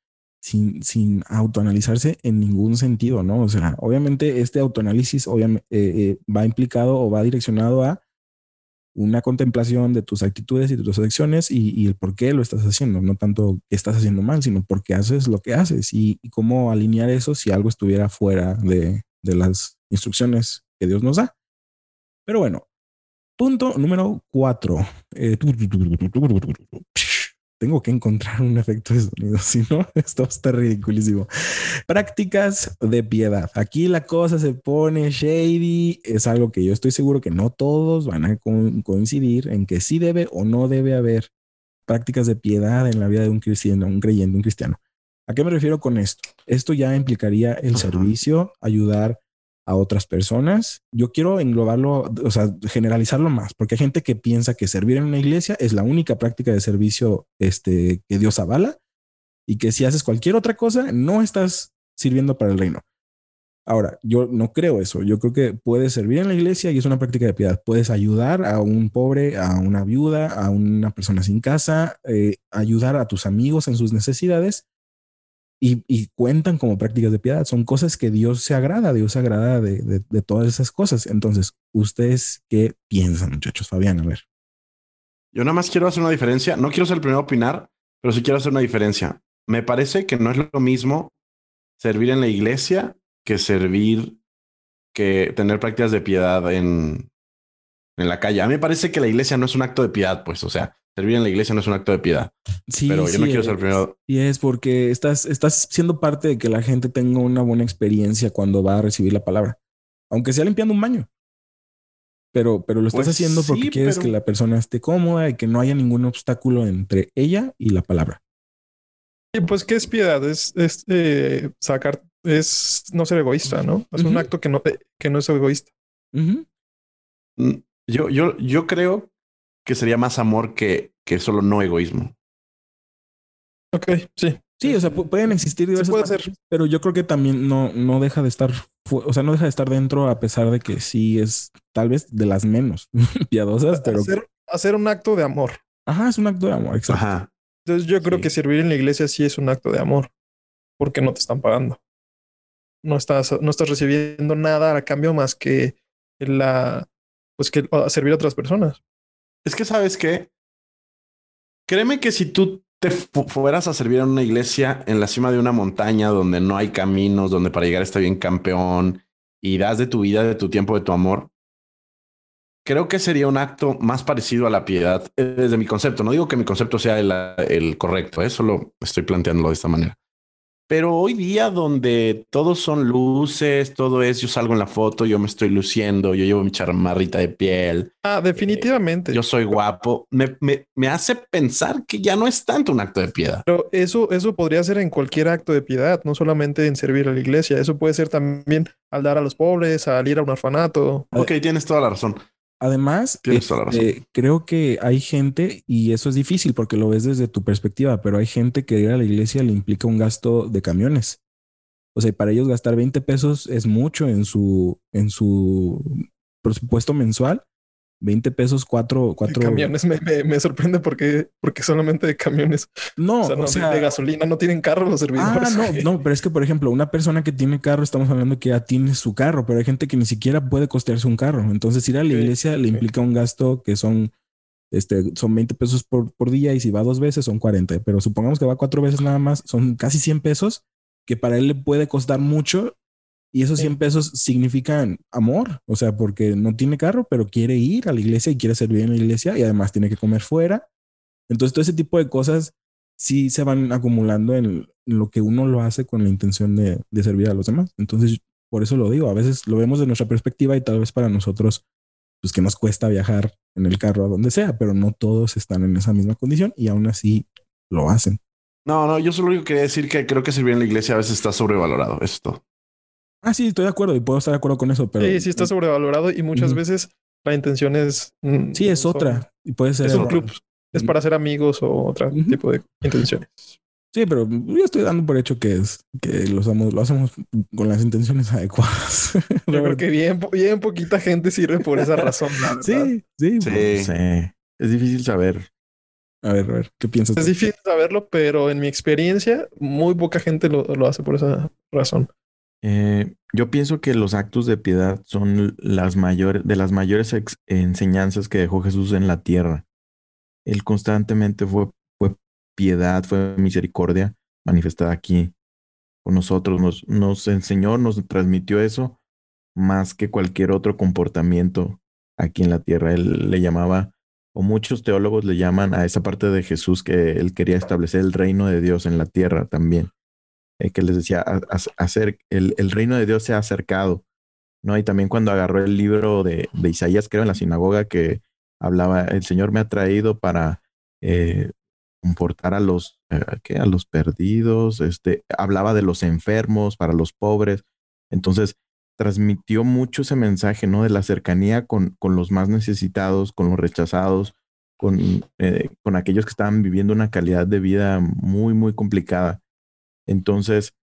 [SPEAKER 1] sin, sin autoanalizarse en ningún sentido, ¿no? O sea, obviamente este autoanálisis obviamente, eh, eh, va implicado o va direccionado a una contemplación de tus actitudes y de tus acciones y, el por qué lo estás haciendo, no tanto estás haciendo mal, sino por qué haces lo que haces y, cómo alinear eso si algo estuviera fuera de, de las instrucciones que Dios nos da. Pero bueno, punto número cuatro. Eh, tengo que encontrar un efecto de sonido, si no, esto está ridiculísimo. Prácticas de piedad. Aquí la cosa se pone shady, es algo que yo estoy seguro que no todos van a coincidir en que sí debe o no debe haber prácticas de piedad en la vida de un cristiano, un creyente, un cristiano. ¿A qué me refiero con esto? Esto ya implicaría el servicio, ayudar a otras personas. Yo quiero englobarlo, o sea, generalizarlo más, porque hay gente que piensa que servir en una iglesia es la única práctica de servicio este, que Dios avala y que si haces cualquier otra cosa, no estás sirviendo para el reino. Ahora, yo no creo eso. Yo creo que puedes servir en la iglesia y es una práctica de piedad. Puedes ayudar a un pobre, a una viuda, a una persona sin casa, eh, ayudar a tus amigos en sus necesidades y, cuentan como prácticas de piedad. Son cosas que Dios se agrada, Dios se agrada de, todas esas cosas. Entonces, ¿ustedes qué piensan, muchachos? Fabián, a ver.
[SPEAKER 2] Yo nada más quiero hacer una diferencia. No quiero ser el primero a opinar, pero sí quiero hacer una diferencia. Me parece que no es lo mismo servir en la iglesia que servir, que tener prácticas de piedad en, en la calle. A mí me parece que la iglesia no es un acto de piedad, pues, o sea, servir en la iglesia no es un acto de piedad. Sí, pero yo no quiero ser primero.
[SPEAKER 1] Y es porque estás, estás siendo parte de que la gente tenga una buena experiencia cuando va a recibir la palabra, aunque sea limpiando un baño. Pero, pero lo estás pues haciendo porque quieres que la persona esté cómoda y que no haya ningún obstáculo entre ella y la palabra.
[SPEAKER 3] Y pues, ¿qué es piedad? Es, es eh, sacar, es no ser egoísta, ¿no? Es un acto que no, que no es egoísta.
[SPEAKER 2] Mm, yo, yo, yo creo que sería más amor que, que solo no egoísmo.
[SPEAKER 3] Ok, sí.
[SPEAKER 1] Sí, o sea, pueden existir diversas
[SPEAKER 3] puede ser.
[SPEAKER 1] pero yo creo que también no, no deja de estar, o sea, no deja de estar dentro a pesar de que sí es tal vez de las menos piadosas, pero...
[SPEAKER 3] Hacer, hacer un acto de amor.
[SPEAKER 1] Ajá, es un acto de amor, exacto. Ajá.
[SPEAKER 3] Entonces yo creo que servir en la iglesia sí es un acto de amor, porque no te están pagando. No estás, no estás recibiendo nada a cambio más que la, pues que servir a otras personas.
[SPEAKER 2] Es que sabes qué, créeme que si tú te fueras a servir en una iglesia en la cima de una montaña donde no hay caminos, donde para llegar está bien campeón y das de tu vida, de tu tiempo, de tu amor, creo que sería un acto más parecido a la piedad eh, desde mi concepto. No digo que mi concepto sea el, correcto, ¿eh? solo estoy planteándolo de esta manera. Pero hoy día donde todos son luces, todo es, yo salgo en la foto, yo me estoy luciendo, yo llevo mi charmarrita de piel.
[SPEAKER 3] Ah, definitivamente.
[SPEAKER 2] yo soy guapo. Me, me, me, hace pensar que ya no es tanto un acto de piedad.
[SPEAKER 3] Pero eso, eso podría ser en cualquier acto de piedad, no solamente en servir a la iglesia. Eso puede ser también al dar a los pobres, al ir a un orfanato.
[SPEAKER 2] Ok, tienes toda la razón.
[SPEAKER 1] Además, eh, creo que hay gente, y eso es difícil porque lo ves desde tu perspectiva, pero hay gente que ir a la iglesia le implica un gasto de camiones. O sea, para ellos gastar 20 pesos es mucho en su, en su presupuesto mensual 20 pesos, cuatro, cuatro...
[SPEAKER 3] camiones me, me, sorprende porque, porque solamente de camiones.
[SPEAKER 1] No, o sea,
[SPEAKER 3] de gasolina no tienen carro los servidores.
[SPEAKER 1] Ah, no, no, pero es que, por ejemplo, una persona que tiene carro, estamos hablando que ya tiene su carro, pero hay gente que ni siquiera puede costearse un carro. Entonces, ir a la iglesia le implica un gasto que son, este, son 20 pesos por, por día y si va dos veces son 40, pero supongamos que va cuatro veces nada más, son casi 100 pesos que para él le puede costar mucho y esos 100 pesos significan amor, o sea, porque no tiene carro, pero quiere ir a la iglesia y quiere servir en la iglesia y además tiene que comer fuera. Entonces, todo ese tipo de cosas sí se van acumulando en, lo que uno lo hace con la intención de, de, servir a los demás. Entonces, por eso lo digo, a veces lo vemos de nuestra perspectiva y tal vez para nosotros, pues que nos cuesta viajar en el carro a donde sea, pero no todos están en esa misma condición y aún así lo hacen.
[SPEAKER 2] No, no, yo solo quería decir que creo que servir en la iglesia a veces está sobrevalorado. Eso es todo.
[SPEAKER 1] Ah, sí, estoy de acuerdo y puedo estar de acuerdo con eso, pero...
[SPEAKER 3] Sí, sí está sobrevalorado y muchas veces la intención es...
[SPEAKER 1] Mm, sí, es otra. Y puede ser...
[SPEAKER 3] Es un club. Es para ser amigos o otro tipo de intenciones.
[SPEAKER 1] Sí, pero yo estoy dando por hecho que es que lo hacemos, lo hacemos con las intenciones adecuadas.
[SPEAKER 3] Yo creo que bien, bien poquita gente sirve por esa razón.
[SPEAKER 1] sí, sí,
[SPEAKER 4] sí. Pues, es difícil saber.
[SPEAKER 1] A ver, a ver, ¿qué piensas?
[SPEAKER 3] Es difícil saberlo, pero en mi experiencia, muy poca gente lo, lo hace por esa razón.
[SPEAKER 4] Eh, yo pienso que los actos de piedad son las mayores, de las mayores enseñanzas que dejó Jesús en la tierra. Él constantemente fue, piedad, fue misericordia manifestada aquí con nosotros. Nos, nos enseñó, nos transmitió eso más que cualquier otro comportamiento aquí en la tierra. Él le llamaba, o muchos teólogos le llaman a esa parte de Jesús que él quería establecer el reino de Dios en la tierra también. Eh, que les decía, hacer, el, el, reino de Dios se ha acercado, ¿no? Y también cuando agarró el libro de, de Isaías, creo, en la sinagoga, que hablaba, el Señor me ha traído para eh, comportar a los, eh, a los perdidos, este, hablaba de los enfermos, para los pobres. Entonces, transmitió mucho ese mensaje, ¿no? De la cercanía con, con los más necesitados, con los rechazados, con, eh, con aquellos que estaban viviendo una calidad de vida muy, muy complicada. Entonces,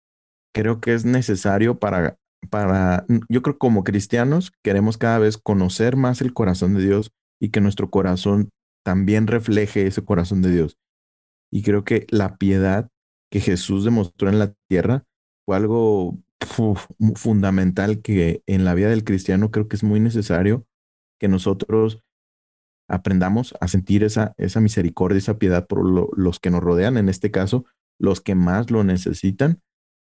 [SPEAKER 4] creo que es necesario para, para, yo creo que como cristianos queremos cada vez conocer más el corazón de Dios y que nuestro corazón también refleje ese corazón de Dios. Y creo que la piedad que Jesús demostró en la tierra fue algo fundamental que en la vida del cristiano creo que es muy necesario que nosotros aprendamos a sentir esa, esa misericordia, esa piedad por los que nos rodean, en este caso, los que más lo necesitan,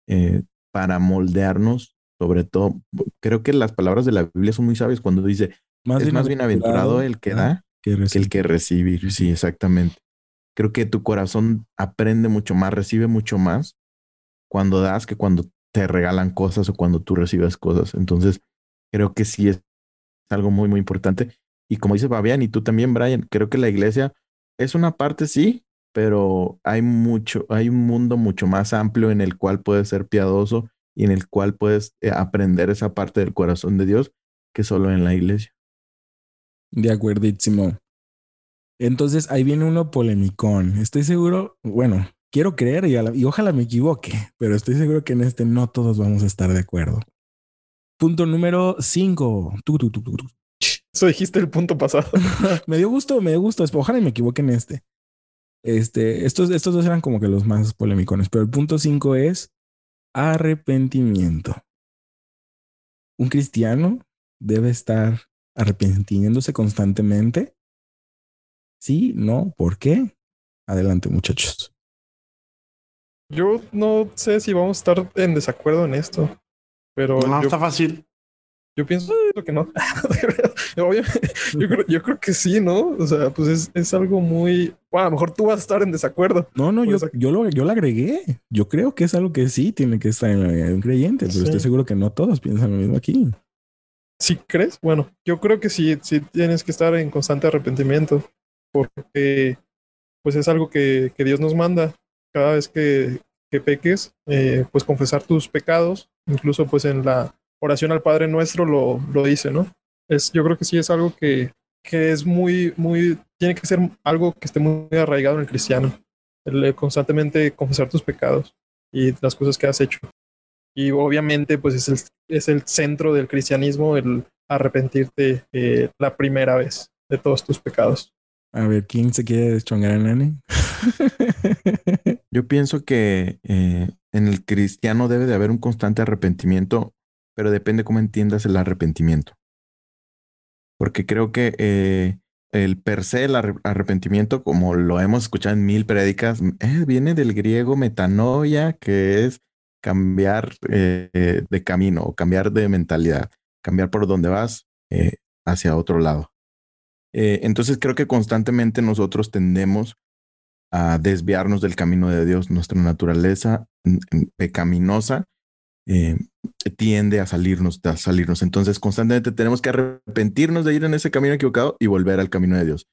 [SPEAKER 4] eh, para moldearnos, sobre todo, creo que las palabras de la Biblia son muy sabias cuando dice, más es más bienaventurado el que da que, el que recibir. Sí, exactamente. Creo que tu corazón aprende mucho más, recibe mucho más cuando das que cuando te regalan cosas o cuando tú recibes cosas. Entonces, creo que sí es algo muy, muy importante. Y como dice Fabián y tú también, Brian, creo que la iglesia es una parte, sí, pero hay mucho, hay un mundo mucho más amplio en el cual puedes ser piadoso y en el cual puedes eh, aprender esa parte del corazón de Dios que solo en la iglesia.
[SPEAKER 1] De acuerdísimo. Entonces ahí viene uno polemicón. Estoy seguro, bueno, quiero creer y, ojalá me equivoque, pero estoy seguro que en este no todos vamos a estar de acuerdo. Punto número 5.
[SPEAKER 3] Eso dijiste el punto pasado.
[SPEAKER 1] me dio gusto, me dio gusto. Ojalá y me equivoque en este. Este, estos, estos dos eran como que los más polémicos, pero el punto 5 es arrepentimiento. Un cristiano debe estar arrepintiéndose constantemente. Sí, no, ¿por qué? Adelante, muchachos.
[SPEAKER 3] Yo no sé si vamos a estar en desacuerdo en esto, pero...
[SPEAKER 2] No, está fácil.
[SPEAKER 3] Yo pienso que no. yo, creo, yo, creo, que sí, ¿no? O sea, pues es, es, algo muy... Bueno, a lo mejor tú vas a estar en desacuerdo.
[SPEAKER 1] No, no, yo, yo, lo, yo lo agregué. Yo creo que es algo que sí tiene que estar en un creyente, pero estoy seguro que no todos piensan lo mismo aquí.
[SPEAKER 3] ¿Sí crees? Bueno, yo creo que sí, sí tienes que estar en constante arrepentimiento, porque pues es algo que, que Dios nos manda cada vez que, que peques, eh, pues confesar tus pecados, incluso pues en la oración al Padre Nuestro lo, lo dice, ¿no? Es, yo creo que sí es algo que, que es muy, muy, tiene que ser algo que esté muy arraigado en el cristiano, el, constantemente confesar tus pecados y las cosas que has hecho. Y obviamente pues es el, es el centro del cristianismo el arrepentirte eh, la primera vez de todos tus pecados.
[SPEAKER 1] A ver, ¿quién se quiere deschongar a Nani?
[SPEAKER 4] Yo pienso que eh, en el cristiano debe de haber un constante arrepentimiento, pero depende cómo entiendas el arrepentimiento. Porque creo que eh, el per se, el arrepentimiento, como lo hemos escuchado en mil prédicas, eh, viene del griego metanoia, que es cambiar de camino o cambiar de mentalidad, cambiar por donde vas hacia otro lado. entonces creo que constantemente nosotros tendemos a desviarnos del camino de Dios. Nuestra naturaleza pecaminosa eh, tiende a salirnos, a salirnos. Entonces, constantemente tenemos que arrepentirnos de ir en ese camino equivocado y volver al camino de Dios.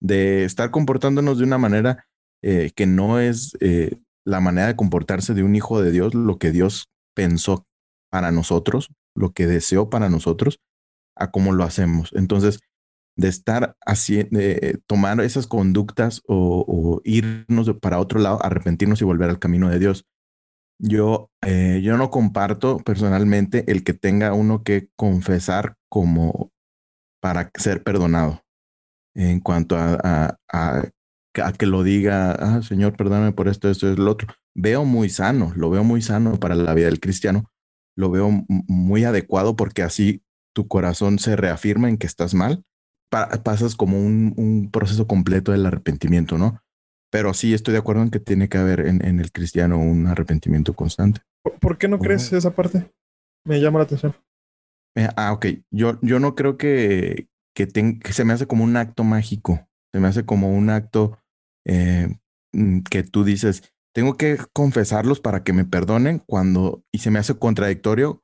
[SPEAKER 4] De estar comportándonos de una manera eh, que no es eh, la manera de comportarse de un hijo de Dios, lo que Dios pensó para nosotros, lo que deseó para nosotros, a cómo lo hacemos. Entonces, de estar así, de tomar esas conductas o, irnos para otro lado, arrepentirnos y volver al camino de Dios. Yo, eh, yo no comparto personalmente el que tenga uno que confesar como para ser perdonado. En cuanto a, a, que lo diga, ah, Señor, perdóname por esto, esto es lo otro. Veo muy sano, lo veo muy sano para la vida del cristiano. Lo veo muy adecuado porque así tu corazón se reafirma en que estás mal pasas como un, un, proceso completo del arrepentimiento, ¿no? Pero sí estoy de acuerdo en que tiene que haber en, en el cristiano un arrepentimiento constante.
[SPEAKER 3] ¿Por qué no crees esa parte? Me llama la atención.
[SPEAKER 4] Eh, ah, ok. Yo, yo no creo que, que, que, se me hace como un acto mágico. Se me hace como un acto eh, mm, que tú dices, tengo que confesarlos para que me perdonen cuando, y se me hace contradictorio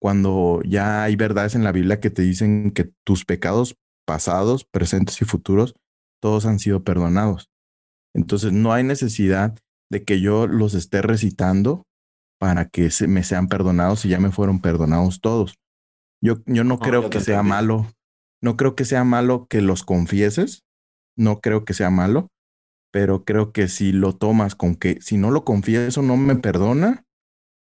[SPEAKER 4] cuando ya hay verdades en la Biblia que te dicen que tus pecados pasados, presentes y futuros, todos han sido perdonados. Entonces no hay necesidad de que yo los esté recitando para que se me sean perdonados y ya me fueron perdonados todos. Yo, yo no,
[SPEAKER 2] No,
[SPEAKER 4] creo que sea
[SPEAKER 2] entendí.
[SPEAKER 4] malo. No creo que sea malo que los confieses. No creo que sea malo. Pero creo que si lo tomas con que si no lo confieso no me perdona,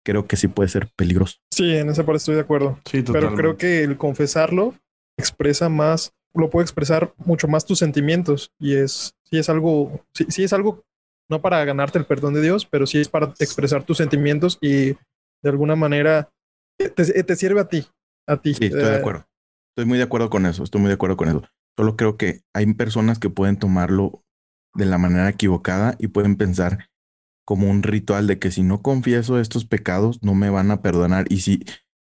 [SPEAKER 4] creo que sí puede ser peligroso.
[SPEAKER 3] Sí, en esa parte estoy de acuerdo.
[SPEAKER 2] Sí,
[SPEAKER 3] Pero creo que el confesarlo expresa más, lo puede expresar mucho más tus sentimientos. Y es, sí es algo, sí, sí es algo, no para ganarte el perdón de Dios, pero sí es para expresar tus sentimientos y de alguna manera te, te sirve a ti. A ti.
[SPEAKER 4] Sí, estoy de
[SPEAKER 3] Eh,
[SPEAKER 4] acuerdo. Estoy muy de acuerdo con eso. Estoy muy de acuerdo con eso. Solo creo que hay personas que pueden tomarlo de la manera equivocada y pueden pensar como un ritual de que si no confieso estos pecados no me van a perdonar. Y si,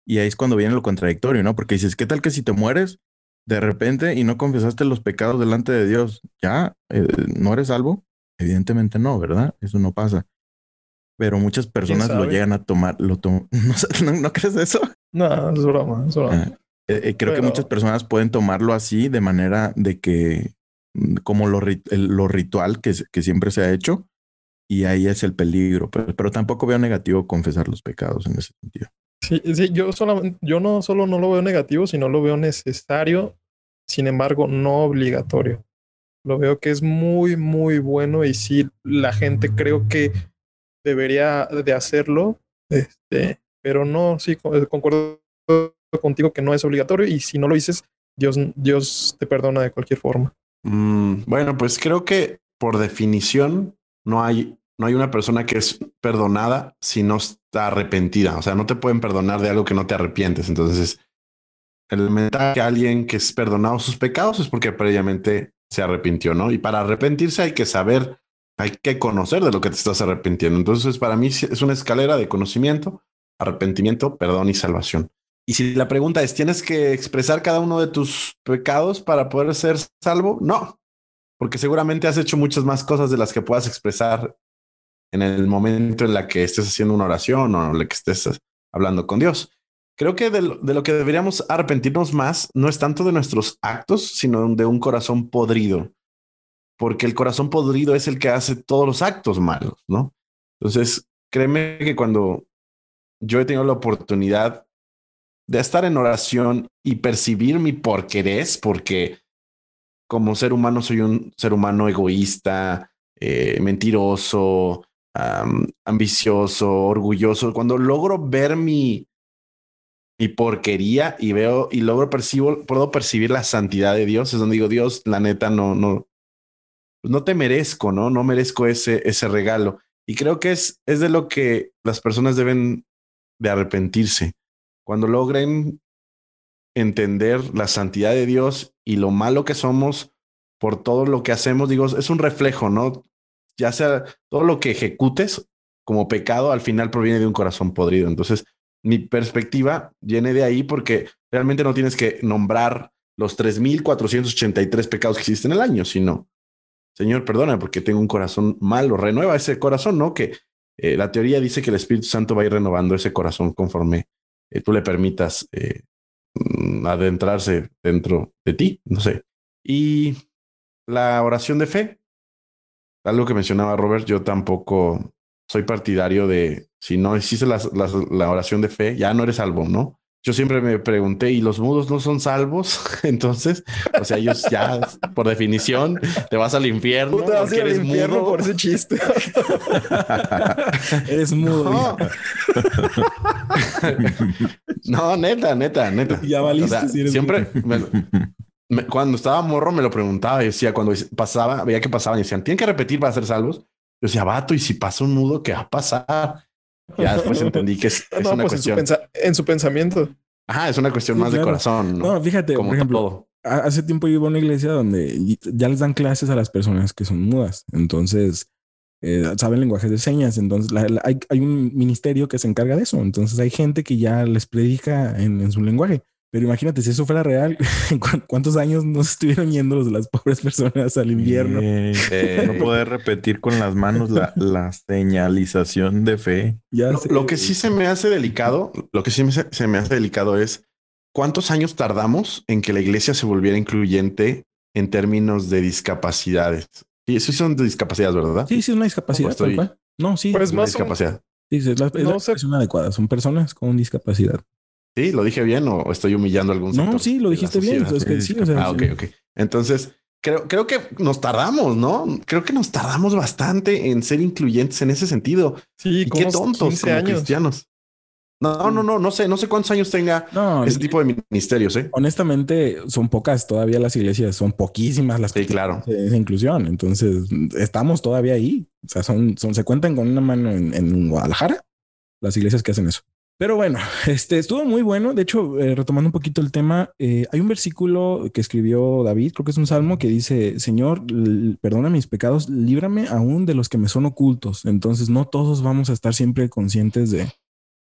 [SPEAKER 4] y ahí es cuando viene lo contradictorio, ¿no? Porque dices, ¿qué tal que si te mueres de repente y no confesaste los pecados delante de Dios? ¿Ya? Eh, ¿No eres salvo? Evidentemente no, ¿verdad? Eso no pasa. Pero muchas personas lo llegan a tomar, lo ¿No, sé, ¿no- no crees eso?
[SPEAKER 3] No, es broma, es broma.
[SPEAKER 4] Ah, eh, eh, creo que muchas personas pueden tomarlo así de manera de que mm, como lo, rit- el- lo ritual que, siempre se ha hecho y ahí es el peligro, pero, pero tampoco veo negativo confesar los pecados en ese sentido.
[SPEAKER 3] Sí, sí, yo solamente, yo no solo no lo veo negativo, sino lo veo necesario, sin embargo, no obligatorio. Lo veo que es muy, muy bueno y sí, la gente creo que debería de hacerlo, este, pero no, sí, eh, concuerdo contigo que no es obligatorio y si no lo dices, Dios, Dios te perdona de cualquier forma.
[SPEAKER 2] Mm, bueno, pues creo que por definición no hay, no hay una persona que es perdonada si no está arrepentida. O sea, no te pueden perdonar de algo que no te arrepientes. Entonces, el mental que alguien que es perdonado sus pecados es porque previamente se arrepintió, ¿no? Y para arrepentirse hay que saber, hay que conocer de lo que te estás arrepintiendo. Entonces, para mí es una escalera de conocimiento, arrepentimiento, perdón y salvación. Y si la pregunta es, ¿tienes que expresar cada uno de tus pecados para poder ser salvo? No, porque seguramente has hecho muchas más cosas de las que puedas expresar en el momento en la que estés haciendo una oración o en la que estés hablando con Dios. Creo que de lo, que deberíamos arrepentirnos más no es tanto de nuestros actos, sino de un corazón podrido, porque el corazón podrido es el que hace todos los actos malos, ¿no? Entonces, créeme que cuando yo he tenido la oportunidad de estar en oración y percibir mi porquerés, porque como ser humano soy un ser humano egoísta, eh, mentiroso, ambicioso, orgulloso. Cuando logro ver mi, mi porquería y veo y logro percibo, puedo percibir la santidad de Dios, es donde digo, Dios, la neta, no, no, no te merezco, ¿no? No merezco ese, ese regalo. Y creo que es, es de lo que las personas deben de arrepentirse. Cuando logren entender la santidad de Dios y lo malo que somos por todo lo que hacemos, digo, es un reflejo, ¿no? Ya sea todo lo que ejecutes como pecado, al final proviene de un corazón podrido. Entonces, mi perspectiva viene de ahí porque realmente no tienes que nombrar los 3.483 pecados que existen en el año, sino, Señor, perdona porque tengo un corazón malo, renueva ese corazón, ¿no? Que eh, la teoría dice que el Espíritu Santo va a ir renovando ese corazón conforme eh, tú le permitas eh, mm, adentrarse dentro de ti, no sé. Y la oración de fe, algo que mencionaba Robert, yo tampoco soy partidario de si no hiciste la, la, la oración de fe, ya no eres salvo, ¿no? Yo siempre me pregunté, ¿y los mudos no son salvos? Entonces, o sea, ellos ya, por definición, te vas al infierno.
[SPEAKER 3] Tú te vas a
[SPEAKER 2] porque
[SPEAKER 3] ir al
[SPEAKER 2] eres
[SPEAKER 3] infierno
[SPEAKER 2] mudo.
[SPEAKER 3] por ese chiste.
[SPEAKER 1] Eres mudo.
[SPEAKER 2] No. no, neta, neta, neta.
[SPEAKER 1] Ya valiste
[SPEAKER 2] O sea,
[SPEAKER 1] si eres
[SPEAKER 2] siempre, me- me- cuando estaba morro, me lo preguntaba y decía, cuando pasaba, veía que pasaban y decían, ¿tienen que repetir para ser salvos? Yo decía, vato, y si pasa un mudo, ¿qué va a pasar? Ya después entendí que es, es
[SPEAKER 3] no,
[SPEAKER 2] una
[SPEAKER 3] pues en su,
[SPEAKER 2] cuestión.
[SPEAKER 3] en su pensamiento.
[SPEAKER 2] Ajá, es una cuestión
[SPEAKER 1] Sí,
[SPEAKER 2] más de corazón, ¿no?
[SPEAKER 1] No, fíjate,
[SPEAKER 2] Como
[SPEAKER 1] por ejemplo,
[SPEAKER 2] todo.
[SPEAKER 1] hace tiempo yo iba a una iglesia donde ya les dan clases a las personas que son mudas. Entonces, eh, saben lenguajes de señas. Entonces, la- la- hay, hay un ministerio que se encarga de eso. Entonces, hay gente que ya les predica en, en su lenguaje. Pero imagínate, si eso fuera real, ¿cu- ¿cuántos años nos estuvieron yendo los, las pobres personas al invierno?
[SPEAKER 4] Eh,
[SPEAKER 2] Eh,
[SPEAKER 4] no poder repetir con las manos la, la señalización de fe.
[SPEAKER 1] Ya
[SPEAKER 2] Lo,
[SPEAKER 1] sé.
[SPEAKER 2] lo que sí se me hace delicado, lo que sí me, se me hace delicado es cuántos años tardamos en que la iglesia se volviera incluyente en términos de discapacidades. Sí, sí son de discapacidades, ¿verdad?
[SPEAKER 1] Sí, sí, es una discapacidad.
[SPEAKER 2] No, pues estoy-.
[SPEAKER 1] No, sí.
[SPEAKER 3] Pues
[SPEAKER 2] Una
[SPEAKER 3] más
[SPEAKER 2] discapacidad.
[SPEAKER 1] sí, es la, es la
[SPEAKER 3] no sé.
[SPEAKER 1] expresión adecuada. Son personas con discapacidad.
[SPEAKER 2] Sí, lo dije bien o estoy humillando algún
[SPEAKER 1] No, sí, lo dijiste bien. Es que sí, o sea,
[SPEAKER 2] Ah, ok, ok. Entonces, creo, creo que nos tardamos, ¿no? Creo que nos tardamos bastante en ser incluyentes en ese sentido.
[SPEAKER 3] Sí,
[SPEAKER 2] Y qué tontos
[SPEAKER 3] 15
[SPEAKER 2] como
[SPEAKER 3] años.
[SPEAKER 2] cristianos. No, no, no, no sé, no sé cuántos años tenga
[SPEAKER 1] No,
[SPEAKER 2] ese tipo de ministerios, ¿eh?
[SPEAKER 1] honestamente, son pocas todavía las iglesias, son poquísimas las que
[SPEAKER 2] Sí, claro.
[SPEAKER 1] tienen esa inclusión. Entonces, estamos todavía ahí. O sea, son, son se cuentan con una mano en, en Guadalajara las iglesias que hacen eso. Pero bueno, este estuvo muy bueno. De hecho, eh, retomando un poquito el tema, eh, hay un versículo que escribió David, creo que es un salmo que dice: Señor, perdona mis pecados, líbrame aún de los que me son ocultos. Entonces, no todos vamos a estar siempre conscientes de,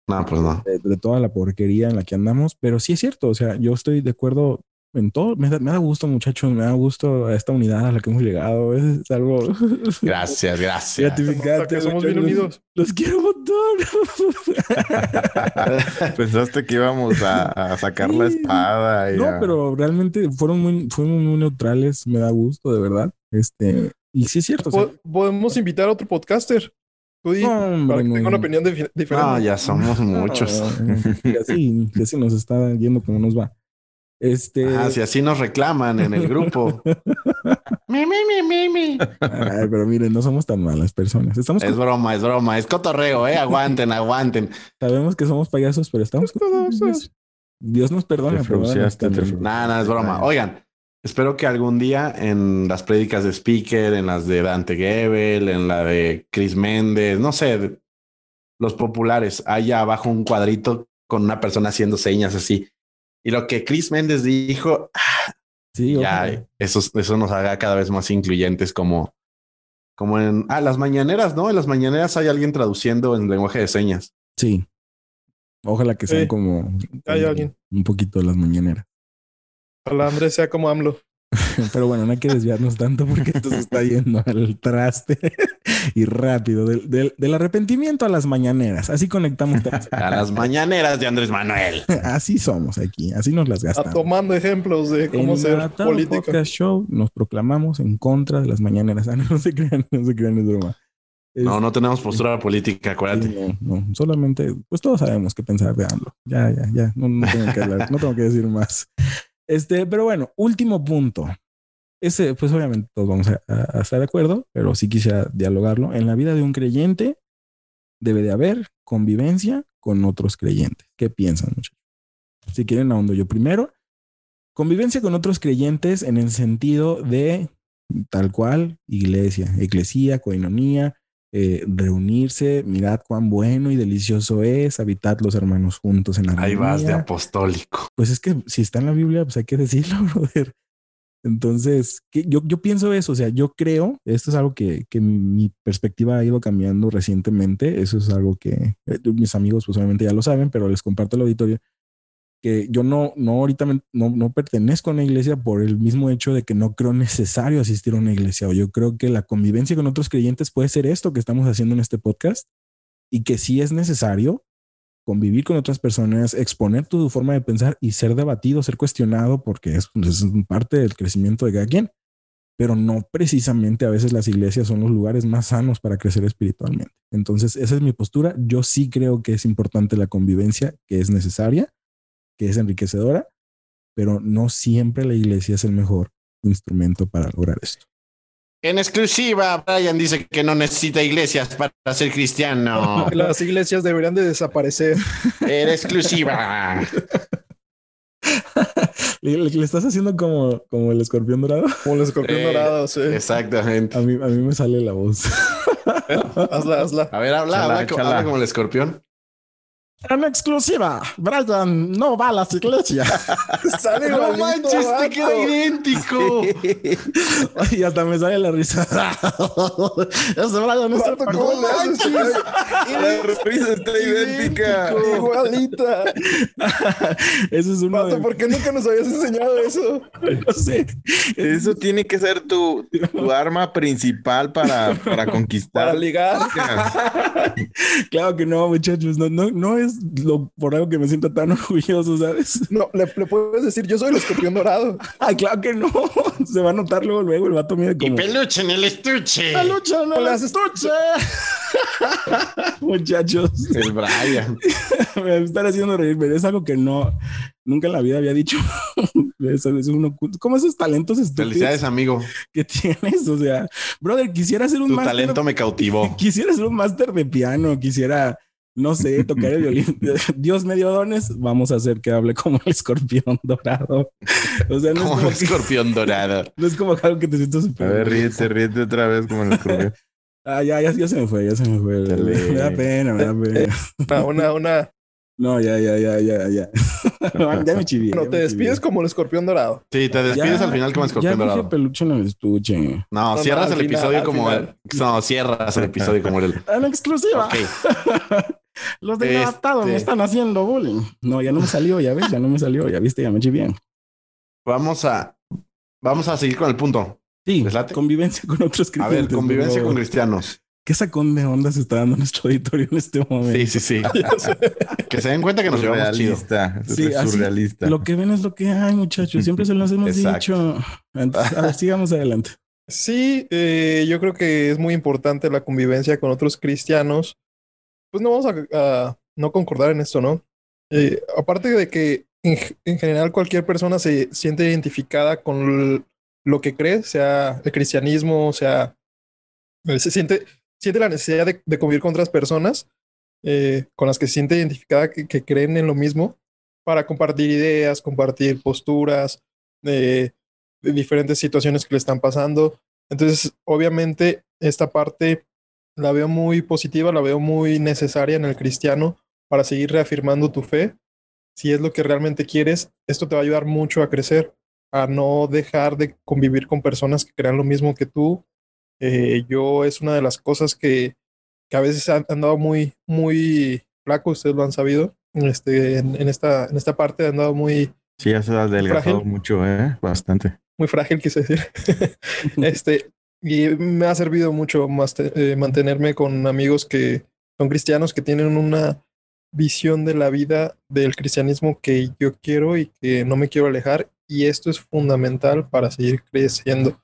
[SPEAKER 2] No, pues no.
[SPEAKER 1] de, de toda la porquería en la que andamos, pero sí es cierto, o sea, yo estoy de acuerdo en todo, me da, me da gusto muchachos, me da gusto a esta unidad a la que hemos llegado, es, es algo
[SPEAKER 2] Gracias, gracias.
[SPEAKER 1] gratificante.
[SPEAKER 3] que somos bien unidos.
[SPEAKER 1] Los quiero un montón.
[SPEAKER 4] Pensaste que íbamos a, a sacar la espada. y
[SPEAKER 1] no,
[SPEAKER 4] a-
[SPEAKER 1] pero realmente fueron muy, fueron muy neutrales, me da gusto, de verdad. Este, y sí es cierto. o sea,
[SPEAKER 3] Po- Podemos invitar a otro podcaster. Tú
[SPEAKER 1] no,
[SPEAKER 3] para que tenga una opinión diferente.
[SPEAKER 2] No, ya somos muchos.
[SPEAKER 1] No, y así, y así nos está yendo como nos va. Este,
[SPEAKER 2] Ah, si así nos reclaman en el grupo. mi, mi, mi, mi, mi.
[SPEAKER 1] ay, pero miren, no somos tan malas personas. Estamos
[SPEAKER 2] Es broma, es broma, es cotorreo, eh. Aguanten, aguanten.
[SPEAKER 1] Sabemos que somos payasos, pero estamos
[SPEAKER 3] Payasos.
[SPEAKER 1] Dios nos perdona.
[SPEAKER 2] Nada, nada, es broma. Oigan, espero que algún día en las prédicas de Speaker, en las de Dante Gebel, en la de Chris Méndez, no sé, los populares, haya abajo un cuadrito con una persona haciendo señas así. Y lo que Chris Méndez dijo,
[SPEAKER 1] Sí,
[SPEAKER 2] ya
[SPEAKER 1] ojalá.
[SPEAKER 2] eso, eso nos haga cada vez más incluyentes como, como en ah, las mañaneras, ¿no? En las mañaneras hay alguien traduciendo en lenguaje de señas.
[SPEAKER 1] Sí. Ojalá que sean
[SPEAKER 3] Sí.
[SPEAKER 1] como,
[SPEAKER 3] Hay alguien.
[SPEAKER 1] un poquito de las mañaneras.
[SPEAKER 3] Ojalá Andrés sea como AMLO.
[SPEAKER 1] Pero bueno, no hay que desviarnos tanto porque esto se está yendo al traste y rápido. Del, del- del arrepentimiento a las mañaneras. Así conectamos.
[SPEAKER 2] A las mañaneras de Andrés Manuel.
[SPEAKER 1] Así somos aquí. Así nos las
[SPEAKER 3] Está
[SPEAKER 1] gastamos.
[SPEAKER 3] tomando ejemplos de cómo
[SPEAKER 1] en
[SPEAKER 3] ser político.
[SPEAKER 1] Podcast Show nos proclamamos en contra de las mañaneras. Ah, no, no se crean, no se crean, es broma.
[SPEAKER 2] No,
[SPEAKER 1] Es-
[SPEAKER 2] no tenemos postura política, acuérdate.
[SPEAKER 1] No, no, solamente, pues todos sabemos qué pensar de AMLO. Ya, ya, ya, no, no tengo que hablar, no tengo que decir más. Este, pero bueno, último punto. Ese, pues obviamente todos vamos a, estar de acuerdo, pero sí quisiera dialogarlo. En la vida de un creyente debe de haber convivencia con otros creyentes. ¿Qué piensan, muchachos? Si quieren, ahondo yo primero. Convivencia con otros creyentes en el sentido de tal cual, iglesia, eclesía, coinonía, eh, reunirse, mirad cuán bueno y delicioso es, habitad los hermanos juntos en armonía.
[SPEAKER 2] Ahí vas de apostólico.
[SPEAKER 1] Pues es que si está en la Biblia, pues hay que decirlo, brother. Entonces, que yo, yo pienso eso, o sea, yo creo, esto es algo que, que mi perspectiva ha ido cambiando recientemente, eso es algo que eh, mis amigos pues obviamente ya lo saben, pero les comparto el auditorio, que yo no, no ahorita no, no pertenezco a una iglesia por el mismo hecho de que no creo necesario asistir a una iglesia, o yo creo que la convivencia con otros creyentes puede ser esto que estamos haciendo en este podcast, y que sí es necesario convivir con otras personas, exponer tu forma de pensar y ser debatido, ser cuestionado, porque es, pues, es parte del crecimiento de cada quien. Pero no precisamente a veces las iglesias son los lugares más sanos para crecer espiritualmente. Entonces, esa es mi postura. Yo sí creo que es importante la convivencia, que es necesaria, que es enriquecedora, pero no siempre la iglesia es el mejor instrumento para lograr esto.
[SPEAKER 2] En exclusiva, Brian dice que no necesita iglesias para ser cristiano.
[SPEAKER 3] Las iglesias deberían de desaparecer.
[SPEAKER 2] En exclusiva.
[SPEAKER 1] ¿Le, le- le estás haciendo como, como el escorpión dorado?
[SPEAKER 3] Como el escorpión
[SPEAKER 2] Eh,
[SPEAKER 3] dorado, sí.
[SPEAKER 2] Exactamente.
[SPEAKER 1] A mí, a mí me sale la voz.
[SPEAKER 3] Hazla, hazla.
[SPEAKER 2] A ver, habla, habla como el escorpión.
[SPEAKER 1] En exclusiva, Brian no va a las iglesias.
[SPEAKER 3] Sale
[SPEAKER 2] No
[SPEAKER 3] igualito,
[SPEAKER 2] manches, te queda idéntico.
[SPEAKER 1] y hasta me sale la risa. Ese Brian es el
[SPEAKER 3] Vato, ¿cómo le haces?
[SPEAKER 4] La risa está idéntica.
[SPEAKER 3] Igualita.
[SPEAKER 1] Ese es de...
[SPEAKER 3] ¿por qué nunca nos habías enseñado eso?
[SPEAKER 1] No sé.
[SPEAKER 4] Eso tiene que ser tu, tu arma principal para, para conquistar.
[SPEAKER 3] Para ligar.
[SPEAKER 1] Claro que no, muchachos. No, no, no es es lo por algo que me siento tan orgulloso, ¿sabes?
[SPEAKER 3] No, le, le puedes decir, yo soy el escorpión dorado.
[SPEAKER 1] Ay, claro que no. Se va a notar luego, luego el vato mide
[SPEAKER 2] Y
[SPEAKER 1] como...
[SPEAKER 2] peluche en el estuche.
[SPEAKER 1] ¡La lucha, no
[SPEAKER 3] le
[SPEAKER 1] la
[SPEAKER 3] haces
[SPEAKER 1] estuche! Muchachos,
[SPEAKER 2] El Brian.
[SPEAKER 1] me están haciendo reír, pero es algo que no, nunca en la vida había dicho. Eso es uno, ¿Cómo esos talentos estúpidos
[SPEAKER 2] Felicidades, amigo.
[SPEAKER 1] que tienes? O sea, brother, quisiera hacer un
[SPEAKER 2] Tu
[SPEAKER 1] máster-
[SPEAKER 2] talento me cautivó.
[SPEAKER 1] Quisiera hacer un máster de piano, quisiera, no sé, tocar el violín. Dios me dio dones, vamos a hacer que hable como el escorpión dorado. O sea, no es
[SPEAKER 2] Como
[SPEAKER 1] como,
[SPEAKER 2] el escorpión dorado.
[SPEAKER 1] no es como algo que te sientas
[SPEAKER 4] A
[SPEAKER 1] súper.
[SPEAKER 4] ver, ríete, ríete otra vez como el escorpión.
[SPEAKER 1] Ah, ya, ya, ya se me fue, ya se me fue.
[SPEAKER 4] Dale.
[SPEAKER 1] Me da pena, me da pena.
[SPEAKER 3] Una, una, una-
[SPEAKER 1] No, ya, ya, ya, ya, ya. ya me.
[SPEAKER 3] Bueno,
[SPEAKER 1] ya
[SPEAKER 3] te despides como el escorpión dorado.
[SPEAKER 2] Sí, te despides
[SPEAKER 1] Ya,
[SPEAKER 2] al final como escorpión
[SPEAKER 1] ya
[SPEAKER 2] dorado.
[SPEAKER 1] peluche en el estuche.
[SPEAKER 2] No,
[SPEAKER 3] No,
[SPEAKER 2] cierras
[SPEAKER 3] no,
[SPEAKER 2] el
[SPEAKER 3] final,
[SPEAKER 2] episodio como el. No, cierras el episodio como el.
[SPEAKER 1] En exclusiva.
[SPEAKER 2] Ok.
[SPEAKER 1] Los de
[SPEAKER 2] Este-
[SPEAKER 1] adaptados me están haciendo bullying. No, ya no me salió, ya ves, ya no me salió, ya viste, ya me chivié.
[SPEAKER 2] Vamos a. Vamos a seguir con el punto.
[SPEAKER 1] Sí, convivencia con otros
[SPEAKER 2] A
[SPEAKER 1] creyentes.
[SPEAKER 2] ver, convivencia con cristianos.
[SPEAKER 1] ¿Qué sacón de onda se está dando nuestro auditorio en este momento?
[SPEAKER 2] Sí, sí, sí. Que se den cuenta que nos llevamos chido.
[SPEAKER 4] Surrealista.
[SPEAKER 1] Sí, así-
[SPEAKER 4] surrealista.
[SPEAKER 1] Lo que ven es lo que hay, muchachos. Siempre se los hemos
[SPEAKER 2] Exacto.
[SPEAKER 1] dicho. Entonces, a ver, sigamos adelante.
[SPEAKER 3] Sí, eh, yo creo que es muy importante la convivencia con otros cristianos. Pues no vamos a, no concordar en esto, ¿no? Eh, aparte de que en, en general cualquier persona se siente identificada con lo que cree, sea el cristianismo, sea, eh, se siente, siente la necesidad de, de convivir con otras personas eh, con las que se siente identificada, que, que creen en lo mismo, para compartir ideas, compartir posturas, eh, de diferentes situaciones que le están pasando. Entonces, obviamente, esta parte la veo muy positiva, la veo muy necesaria en el cristiano para seguir reafirmando tu fe. Si es lo que realmente quieres, esto te va a ayudar mucho a crecer, a no dejar de convivir con personas que crean lo mismo que tú. Eh, yo es una de las cosas que, que a veces han andado muy, muy flaco, ustedes lo han sabido. Este, en, en esta, en esta parte he andado muy,
[SPEAKER 4] Sí, ya se ha adelgazado
[SPEAKER 3] Frágil.
[SPEAKER 4] mucho, ¿eh? Bastante.
[SPEAKER 3] muy frágil, quise decir. este, y me ha servido mucho eh, mantenerme con amigos que son cristianos, que tienen una visión de la vida del cristianismo que yo quiero y que no me quiero alejar. Y esto es fundamental para seguir creciendo.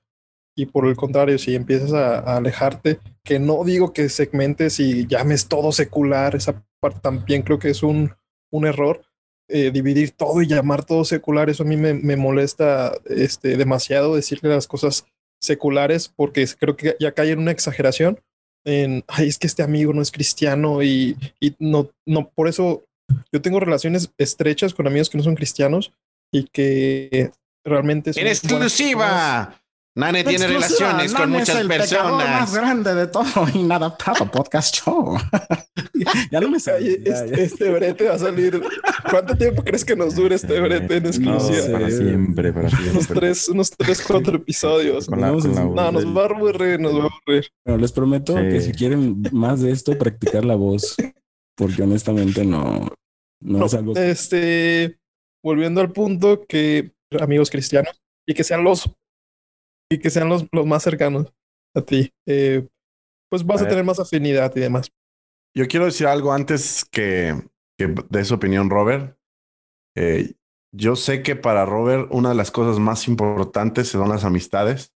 [SPEAKER 3] Y por el contrario, si empiezas a, a alejarte, que no digo que segmentes y llames todo secular, esa parte también creo que es un, un error, eh, dividir todo y llamar todo secular, eso a mí me, me molesta este, demasiado decirle las cosas seculares porque creo que ya cae en una exageración en, ay, es que este amigo no es cristiano y, y no, no, por eso yo tengo relaciones estrechas con amigos que no son cristianos y que realmente son
[SPEAKER 2] En exclusiva. Nane tiene
[SPEAKER 1] Exclusiva,
[SPEAKER 2] relaciones con
[SPEAKER 1] Nan es
[SPEAKER 2] muchas
[SPEAKER 1] el pecador más
[SPEAKER 2] personas.
[SPEAKER 1] grande de todo inadaptado podcast show. ya no me.
[SPEAKER 3] Oye,
[SPEAKER 1] ya,
[SPEAKER 3] este,
[SPEAKER 1] ya.
[SPEAKER 3] este brete va a salir. ¿Cuánto tiempo crees que nos dure este brete en
[SPEAKER 4] No,
[SPEAKER 3] exclusiva?
[SPEAKER 1] sé.
[SPEAKER 4] para siempre, para
[SPEAKER 3] Unos
[SPEAKER 4] siempre.
[SPEAKER 3] tres, unos tres, cuatro episodios.
[SPEAKER 4] Con la-
[SPEAKER 1] no,
[SPEAKER 3] No, nos va a aburrir, nos va a aburrir.
[SPEAKER 1] Bueno, les prometo
[SPEAKER 4] Sí.
[SPEAKER 1] que si quieren más de esto, practicar la voz, porque honestamente no, no,
[SPEAKER 3] No,
[SPEAKER 1] es algo.
[SPEAKER 3] Este, volviendo al punto que amigos cristianos y que sean los y que sean los, los más cercanos a ti, eh, pues vas
[SPEAKER 2] A
[SPEAKER 3] a,
[SPEAKER 2] ver.
[SPEAKER 3] tener más afinidad y demás.
[SPEAKER 2] Yo quiero decir algo antes que, que de su opinión, Robert. Eh, yo sé que para Robert una de las cosas más importantes son las amistades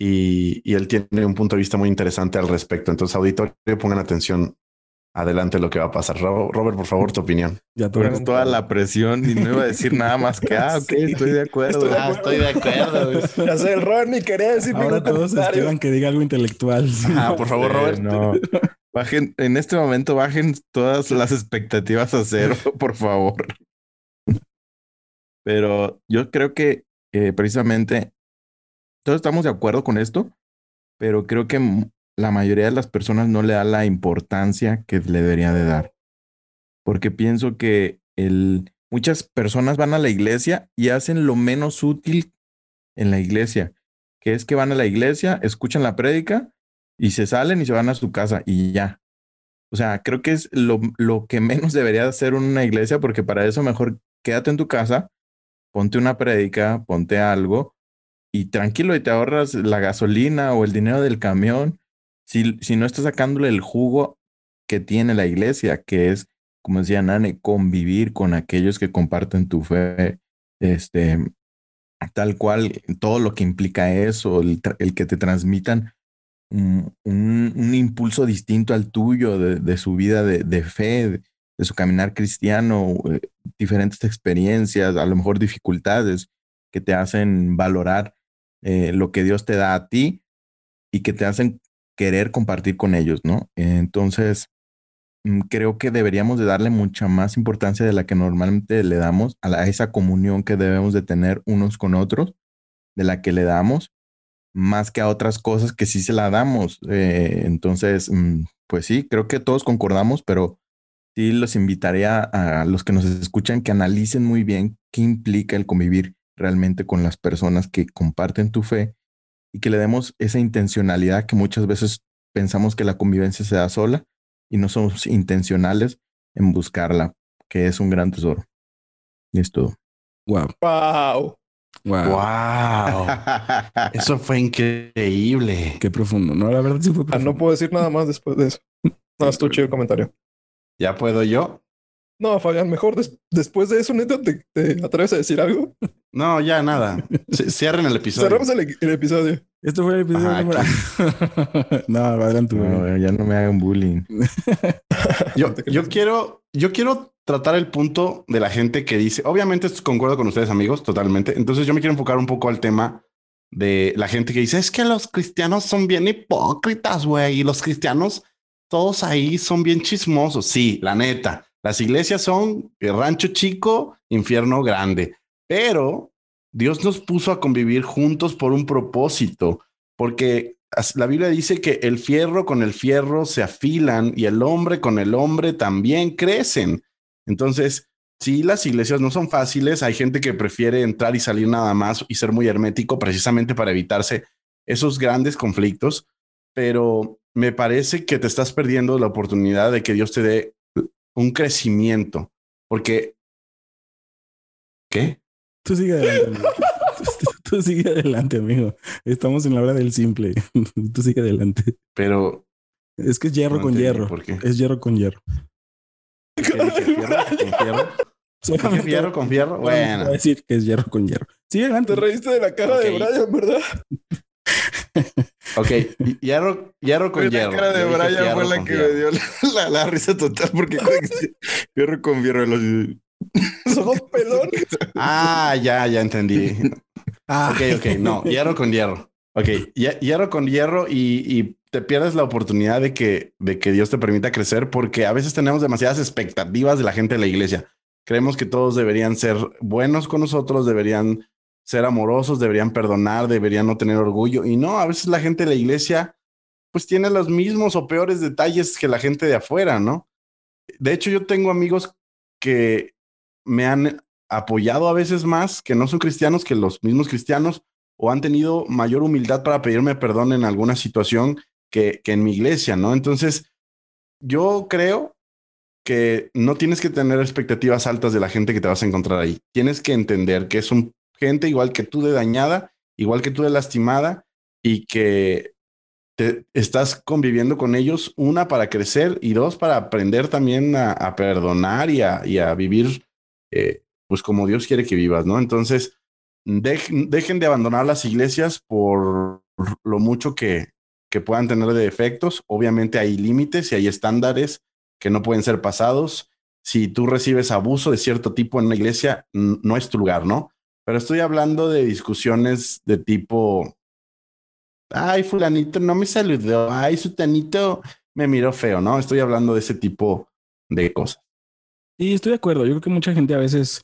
[SPEAKER 2] y, y él tiene un punto de vista muy interesante al respecto. Entonces, auditorio, pongan atención adelante lo que va a pasar. Ro- Robert, por favor, tu opinión.
[SPEAKER 1] Ya a
[SPEAKER 4] toda la presión y no iba a decir nada más que, ah, ok,
[SPEAKER 1] Sí.
[SPEAKER 4] estoy de acuerdo.
[SPEAKER 3] Estoy de
[SPEAKER 2] Ah, estoy de acuerdo.
[SPEAKER 3] Ya sé, el Ron ni quería decir
[SPEAKER 1] Ahora todos
[SPEAKER 3] comentario.
[SPEAKER 1] esperan que diga algo intelectual. sí.
[SPEAKER 2] Ah, por favor,
[SPEAKER 4] Eh,
[SPEAKER 2] Robert.
[SPEAKER 4] no. Bajen, en este momento bajen todas las expectativas a cero, por favor. Pero yo creo que eh, precisamente todos estamos de acuerdo con esto, pero creo que la mayoría de las personas no le da la importancia que le debería de dar. Porque pienso que el, muchas personas van a la iglesia y hacen lo menos útil en la iglesia, que es que van a la iglesia, escuchan la prédica y se salen y se van a su casa y ya. O sea, creo que es lo, lo que menos debería de hacer una iglesia, porque para eso mejor quédate en tu casa, ponte una prédica, ponte algo y tranquilo y te ahorras la gasolina o el dinero del camión. Si, si no estás sacándole el jugo que tiene la iglesia, que es como decía Nane, convivir con aquellos que comparten tu fe, este, tal cual, todo lo que implica eso, el, que te transmitan un, un, impulso distinto al tuyo de, su vida de, de fe, de, su caminar cristiano, eh, diferentes experiencias, a lo mejor dificultades que te hacen valorar eh, lo que Dios te da a ti y que te hacen querer compartir con ellos, ¿no? Entonces, mm, creo que deberíamos de darle mucha más importancia de la que normalmente le damos a, esa comunión que debemos de tener unos con otros, de la que le damos, más que a otras cosas que sí se la damos. Eh, entonces, mm, pues sí, creo que todos concordamos, pero sí los invitaría a los que nos escuchan que analicen muy bien qué implica el convivir realmente con las personas que comparten tu fe y que le demos esa intencionalidad que muchas veces pensamos que la convivencia se da sola y no somos intencionales en buscarla, que es un gran tesoro. Y es todo.
[SPEAKER 1] Wow.
[SPEAKER 3] Wow.
[SPEAKER 2] Wow. eso fue increíble.
[SPEAKER 1] Qué profundo. No, la verdad sí fue
[SPEAKER 3] profundo. no puedo decir nada más después de eso. No, estuvo chido el comentario.
[SPEAKER 2] ¿Ya puedo yo?
[SPEAKER 3] No, Fabián, mejor después de eso, neta, ¿te, atreves a decir algo?
[SPEAKER 2] No, ya nada. cierren el episodio.
[SPEAKER 3] Cerramos el, episodio.
[SPEAKER 1] Esto fue el episodio no, adelante.
[SPEAKER 4] No, ya no me hagan bullying.
[SPEAKER 2] yo, yo quiero, yo quiero tratar el punto de la gente que dice, obviamente concuerdo con ustedes amigos, totalmente. Entonces yo me quiero enfocar un poco al tema de la gente que dice, es que los cristianos son bien hipócritas, güey, y los cristianos todos ahí son bien chismosos. Sí, la neta. Las iglesias son rancho chico, infierno grande, pero Dios nos puso a convivir juntos por un propósito, porque la Biblia dice que el fierro con el fierro se afilan y el hombre con el hombre también crecen. Entonces, sí, las iglesias no son fáciles, hay gente que prefiere entrar y salir nada más y ser muy hermético precisamente para evitarse esos grandes conflictos, pero me parece que te estás perdiendo la oportunidad de que Dios te dé un crecimiento, porque... ¿Qué?
[SPEAKER 1] Tú sigue adelante. tú, sigue adelante, amigo. Estamos en la hora del simple. tú sigue adelante.
[SPEAKER 2] Pero...
[SPEAKER 1] Es que es hierro con hierro. ¿Por qué? Es hierro con hierro.
[SPEAKER 2] ¿Qué ¿Fierro con fierro con fierro? Bueno.
[SPEAKER 1] Voy a decir que es hierro con hierro.
[SPEAKER 3] Sigue adelante. Te reíste de la cara de Brian, ¿verdad?
[SPEAKER 2] Ok, hierro, hierro con hierro.
[SPEAKER 4] La cara de Brian fue la que me dio la, risa total porque hierro con hierro. Los...
[SPEAKER 3] Somos pelones.
[SPEAKER 2] Ah, ya, ya entendí. Ah. Ok, ok, no, hierro con hierro. Ok, hierro con hierro y, y, te pierdes la oportunidad de que, de que Dios te permita crecer porque a veces tenemos demasiadas expectativas de la gente de la iglesia. Creemos que todos deberían ser buenos con nosotros, deberían ser amorosos, deberían perdonar, deberían no tener orgullo. Y no, a veces la gente de la iglesia pues tiene los mismos o peores detalles que la gente de afuera, ¿no? De hecho, yo tengo amigos que me han apoyado a veces más, que no son cristianos, que los mismos cristianos, o han tenido mayor humildad para pedirme perdón en alguna situación que, que en mi iglesia, ¿no? Entonces, yo creo que no tienes que tener expectativas altas de la gente que te vas a encontrar ahí. Tienes que entender que es un gente igual que tú de dañada, igual que tú de lastimada y que te, estás conviviendo con ellos, una para crecer y dos para aprender también a, perdonar y a, vivir eh, pues como Dios quiere que vivas, ¿no? Entonces, dejen de abandonar las iglesias por lo mucho que, que puedan tener de defectos. Obviamente hay límites y hay estándares que no pueden ser pasados. Si tú recibes abuso de cierto tipo en una iglesia, no es tu lugar, ¿no? Pero estoy hablando de discusiones de tipo, ay, fulanito no me saludó, ay, sutanito me miró feo, ¿no? Estoy hablando de ese tipo de cosas.
[SPEAKER 1] Sí, estoy de acuerdo. Yo creo que mucha gente a veces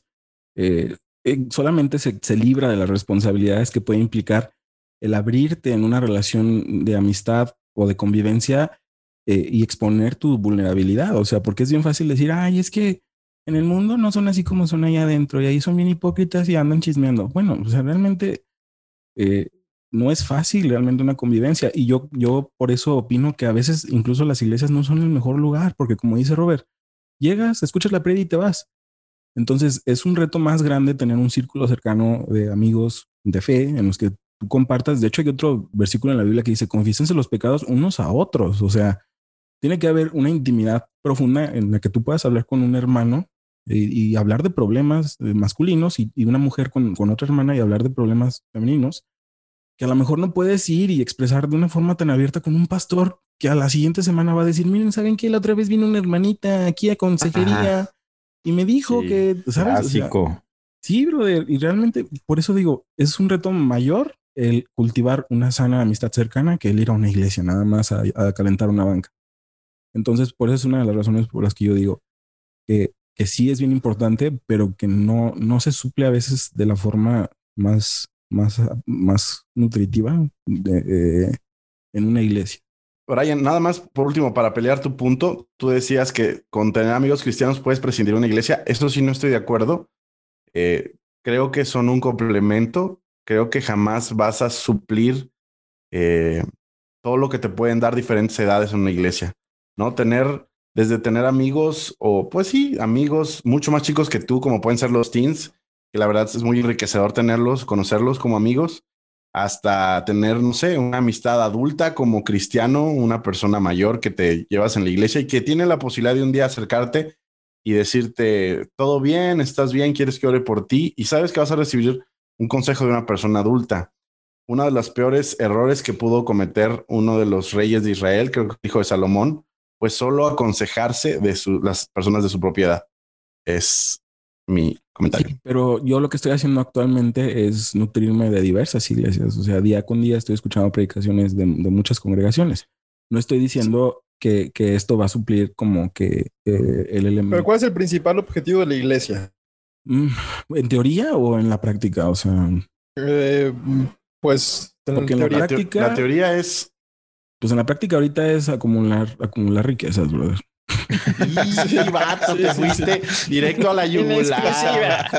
[SPEAKER 1] eh, eh, solamente se, libra de las responsabilidades que puede implicar el abrirte en una relación de amistad o de convivencia eh, y exponer tu vulnerabilidad. O sea, porque es bien fácil decir, ay, es que en el mundo no son así como son ahí adentro y ahí son bien hipócritas y andan chismeando. Bueno, o sea, realmente no es fácil realmente una convivencia y yo, yo por eso opino que a veces incluso las iglesias no son el mejor lugar, porque como dice Robert, llegas, escuchas la predica y te vas. Entonces es un reto más grande tener un círculo cercano de amigos de fe en los que tú compartas. De hecho, hay otro versículo en la Biblia que dice, confiésense los pecados unos a otros. O sea, tiene que haber una intimidad profunda en la que tú puedas hablar con un hermano y, hablar de problemas eh, masculinos y, y una mujer con, con, otra hermana y hablar de problemas femeninos que a lo mejor no puedes ir y expresar de una forma tan abierta con un pastor que a la siguiente semana va a decir, miren, ¿saben qué? La otra vez vino una hermanita aquí a consejería Ajá. y me dijo sí, que, ¿sabes?
[SPEAKER 4] Clásico.
[SPEAKER 1] O sea, sí, brother, y realmente por eso digo, es un reto mayor el cultivar una sana amistad cercana que el ir a una iglesia, nada más a, a calentar una banca. Entonces, por eso es una de las razones por las que yo digo que, que sí es bien importante, pero que no, no se suple a veces de la forma más, más, más nutritiva de, eh, en una iglesia.
[SPEAKER 2] Brian, nada más por último, para pelear tu punto, tú decías que con tener amigos cristianos puedes prescindir de una iglesia. Eso sí no estoy de acuerdo. Eh, creo que son un complemento. Creo que jamás vas a suplir eh, todo lo que te pueden dar diferentes edades en una iglesia. ¿no? Tener, desde tener amigos o, pues sí, amigos mucho más chicos que tú, como pueden ser los teens, que la verdad es muy enriquecedor tenerlos, conocerlos como amigos, hasta tener, no sé, una amistad adulta como cristiano, una persona mayor que te llevas en la iglesia y que tiene la posibilidad de un día acercarte y decirte, todo bien, estás bien, quieres que ore por ti y sabes que vas a recibir un consejo de una persona adulta uno de los peores errores que pudo cometer uno de los reyes de Israel, creo que hijo de Salomón, pues solo aconsejarse de las personas de su propiedad. Es mi comentario.
[SPEAKER 1] Sí, pero yo lo que estoy haciendo actualmente es nutrirme de diversas iglesias. O sea, día con día estoy escuchando predicaciones de, de muchas congregaciones. No estoy diciendo que, que, esto va a suplir como que eh, el elemento.
[SPEAKER 3] Pero ¿cuál es el principal objetivo de la iglesia?
[SPEAKER 1] Mm, ¿En teoría o en la práctica? O sea.
[SPEAKER 3] Eh, pues.
[SPEAKER 1] Porque en, en la práctica.
[SPEAKER 2] La teoría es
[SPEAKER 1] pues en la práctica ahorita es acumular, acumular riquezas, brother.
[SPEAKER 2] Sí, vato, te fuiste directo a la yugular.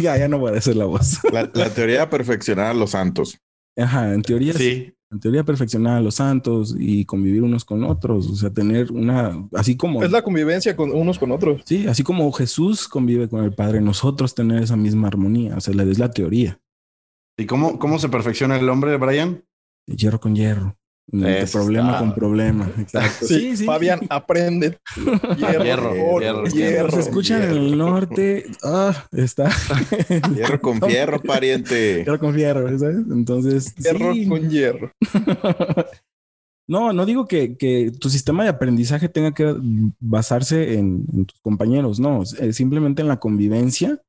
[SPEAKER 1] ya, ya no voy a decir la voz.
[SPEAKER 4] La, la, teoría de perfeccionar a los santos.
[SPEAKER 1] Ajá, en teoría sí. En teoría perfeccionar a los santos y convivir unos con otros, o sea, tener una, así como...
[SPEAKER 3] Es la convivencia con unos con otros.
[SPEAKER 1] Sí, así como Jesús convive con el Padre, nosotros tener esa misma armonía, o sea, es la teoría.
[SPEAKER 2] ¿Y cómo, cómo se perfecciona el hombre, Brian?
[SPEAKER 1] Hierro con hierro. De problema está. con problema. Exacto.
[SPEAKER 3] Sí, sí, sí. Fabián, aprende.
[SPEAKER 2] Hierro, hierro, hierro.
[SPEAKER 1] hierro se escucha en el norte. Ah, está.
[SPEAKER 4] Hierro con fierro, pariente.
[SPEAKER 1] Hierro con fierro, ¿sabes? Entonces.
[SPEAKER 3] Hierro sí. con hierro.
[SPEAKER 1] no, no digo que, que, tu sistema de aprendizaje tenga que basarse en, en tus compañeros, no. Es simplemente en la convivencia.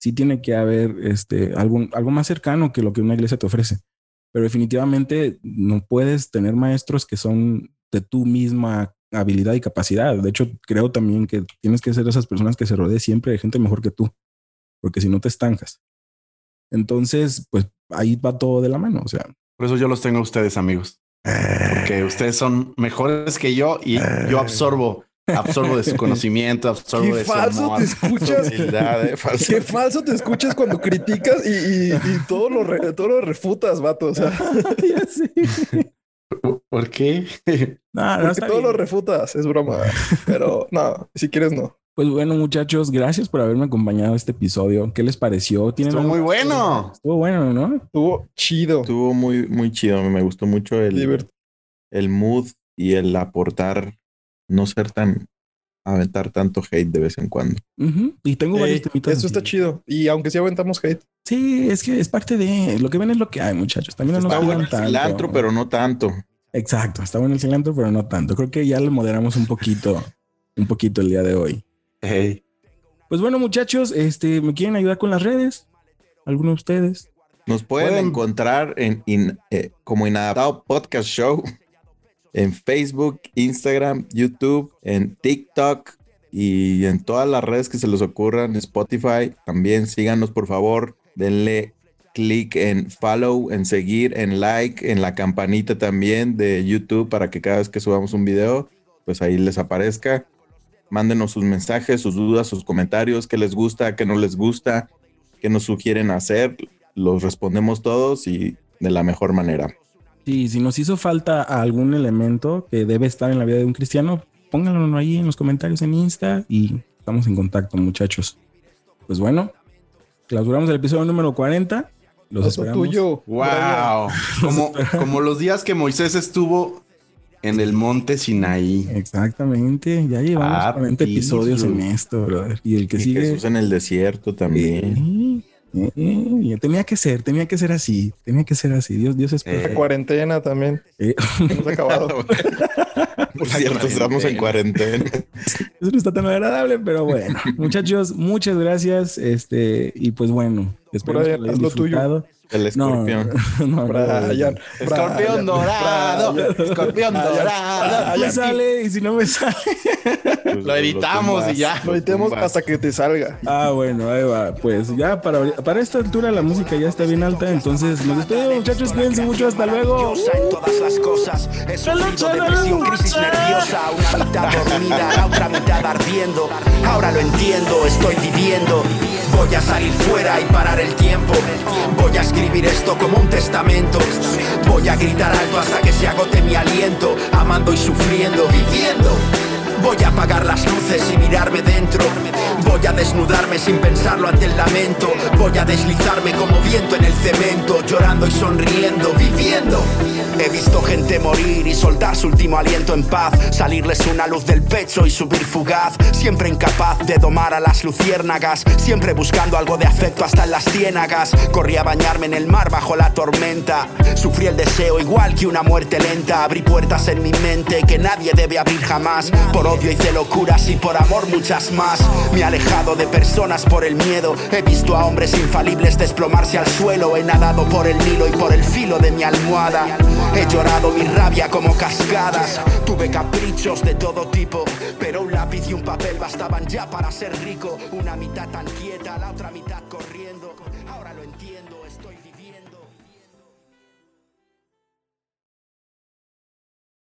[SPEAKER 1] Sí tiene que haber este, algo, algo más cercano que lo que una iglesia te ofrece pero definitivamente no puedes tener maestros que son de tu misma habilidad y capacidad. De hecho, creo también que tienes que ser esas personas que se rodee siempre de gente mejor que tú, porque si no te estancas. Entonces, pues ahí va todo de la mano, o sea.
[SPEAKER 2] Por eso yo los tengo a ustedes, amigos. Porque ustedes son mejores que yo y yo absorbo absorbo de su conocimiento, absorbo
[SPEAKER 3] Qué
[SPEAKER 2] de
[SPEAKER 3] falso
[SPEAKER 2] su amor.
[SPEAKER 3] te escuchas.
[SPEAKER 4] Humildad, eh, falso.
[SPEAKER 3] Qué falso te escuchas cuando criticas y, y, y todo, lo re, todo lo refutas, vato. O sea.
[SPEAKER 2] ¿Por qué?
[SPEAKER 1] No, no
[SPEAKER 3] porque
[SPEAKER 1] está
[SPEAKER 3] todo
[SPEAKER 1] bien.
[SPEAKER 3] lo refutas, es broma. Pero no, si quieres, no.
[SPEAKER 1] Pues bueno, muchachos, gracias por haberme acompañado a este episodio. ¿Qué les pareció? ¿Tienen
[SPEAKER 2] Estuvo
[SPEAKER 1] algo-
[SPEAKER 2] muy bueno.
[SPEAKER 1] Estuvo bueno, ¿no?
[SPEAKER 3] Estuvo chido.
[SPEAKER 4] Estuvo muy, muy chido. Me gustó mucho el,
[SPEAKER 3] Divert-
[SPEAKER 4] el mood y el aportar, no ser tan, aventar tanto hate de vez en cuando.
[SPEAKER 1] Ujú. Y tengo varios
[SPEAKER 3] Ey,
[SPEAKER 1] temitas.
[SPEAKER 3] Eso está chido. Y aunque sí aventamos hate,
[SPEAKER 1] Sí, es que es parte de lo que ven es lo que hay, muchachos. También no nos
[SPEAKER 4] Está bueno
[SPEAKER 1] pidan
[SPEAKER 4] el
[SPEAKER 1] tanto.
[SPEAKER 4] cilantro, pero no tanto.
[SPEAKER 1] Exacto, está bueno el cilantro, pero no tanto. Creo que ya le moderamos un poquito, un poquito el día de hoy.
[SPEAKER 2] Hey.
[SPEAKER 1] Pues bueno, muchachos, este, ¿me quieren ayudar con las redes? ¿Alguno de ustedes?
[SPEAKER 4] Nos pueden
[SPEAKER 2] Pueden-
[SPEAKER 4] encontrar en, in- eh, como Inadaptado Podcast Show en Facebook, Instagram, YouTube, en TikTok y en todas las redes que se les ocurran, Spotify. También síganos, por favor. Denle clic en follow, en seguir, en like, en la campanita también de YouTube para que cada vez que subamos un video, pues ahí les aparezca. Mándenos sus mensajes, sus dudas, sus comentarios, qué les gusta, qué no les gusta, qué nos sugieren hacer. Los respondemos todos y de la mejor manera.
[SPEAKER 1] Sí, si nos hizo falta algún elemento que debe estar en la vida de un cristiano, pónganlo ahí en los comentarios en Insta y estamos en contacto, muchachos. Pues bueno, clausuramos el episodio número 40. Los
[SPEAKER 3] Eso
[SPEAKER 1] esperamos.
[SPEAKER 3] tuyo.
[SPEAKER 2] Wow. Como, como los días que Moisés estuvo en el monte Sinaí.
[SPEAKER 1] Exactamente, ya llevamos
[SPEAKER 2] Ah,
[SPEAKER 1] 40 episodios en esto, brother. Y el que
[SPEAKER 4] Y
[SPEAKER 1] sigue.
[SPEAKER 4] Jesús en el desierto también.
[SPEAKER 1] Eh, eh, eh, tenía que ser, tenía que ser así, tenía que ser así. Dios, Dios es
[SPEAKER 2] Eh.
[SPEAKER 3] Cuarentena también.
[SPEAKER 1] Eh,
[SPEAKER 3] ha acabado.
[SPEAKER 4] Por cierto, estamos en cuarentena.
[SPEAKER 1] Eso no está tan agradable, pero bueno. Muchachos, muchas gracias. Este, y pues bueno, espero que lo
[SPEAKER 3] tuyo.
[SPEAKER 4] El escorpión.
[SPEAKER 1] no, no,
[SPEAKER 3] Brian,
[SPEAKER 2] Escorpión dorado,
[SPEAKER 3] Brian.
[SPEAKER 2] escorpión dorado.
[SPEAKER 1] Me sale y si no me sale.
[SPEAKER 4] Pues
[SPEAKER 2] Lo editamos y ya.
[SPEAKER 3] Lo editemos hasta que te salga.
[SPEAKER 1] Ah, bueno, ahí va. Pues ya para, para esta altura la música ya está bien alta. Entonces nos despedimos, muchachos. Cuídense mucho. Hasta luego.
[SPEAKER 5] en todas las cosas. Depresión, crisis nerviosa, una mitad dormida, la otra mitad ardiendo. Ahora lo entiendo, estoy viviendo. Voy a salir fuera y parar el tiempo. Voy a escribir esto como un testamento. Voy a gritar alto hasta que se agote mi aliento. Amando y sufriendo, viviendo. Voy a apagar las luces y mirarme dentro. Voy a desnudarme sin pensarlo ante el lamento. Voy a deslizarme como viento en el cemento, llorando y sonriendo, viviendo. He visto gente morir y soltar su último aliento en paz. Salirles una luz del pecho y subir fugaz. Siempre incapaz de domar a las luciérnagas. Siempre buscando algo de afecto hasta en las ciénagas. Corrí a bañarme en el mar bajo la tormenta. Sufrí el deseo igual que una muerte lenta. Abrí puertas en mi mente que nadie debe abrir jamás. Odio hice locuras y por amor muchas más. Me he alejado de personas por el miedo. He visto a hombres infalibles desplomarse al suelo. He nadado por el Nilo y por el filo de mi almohada. He llorado mi rabia como cascadas. Tuve caprichos de todo tipo. Pero un lápiz y un papel bastaban ya para ser rico. Una mitad tan quieta, la otra mitad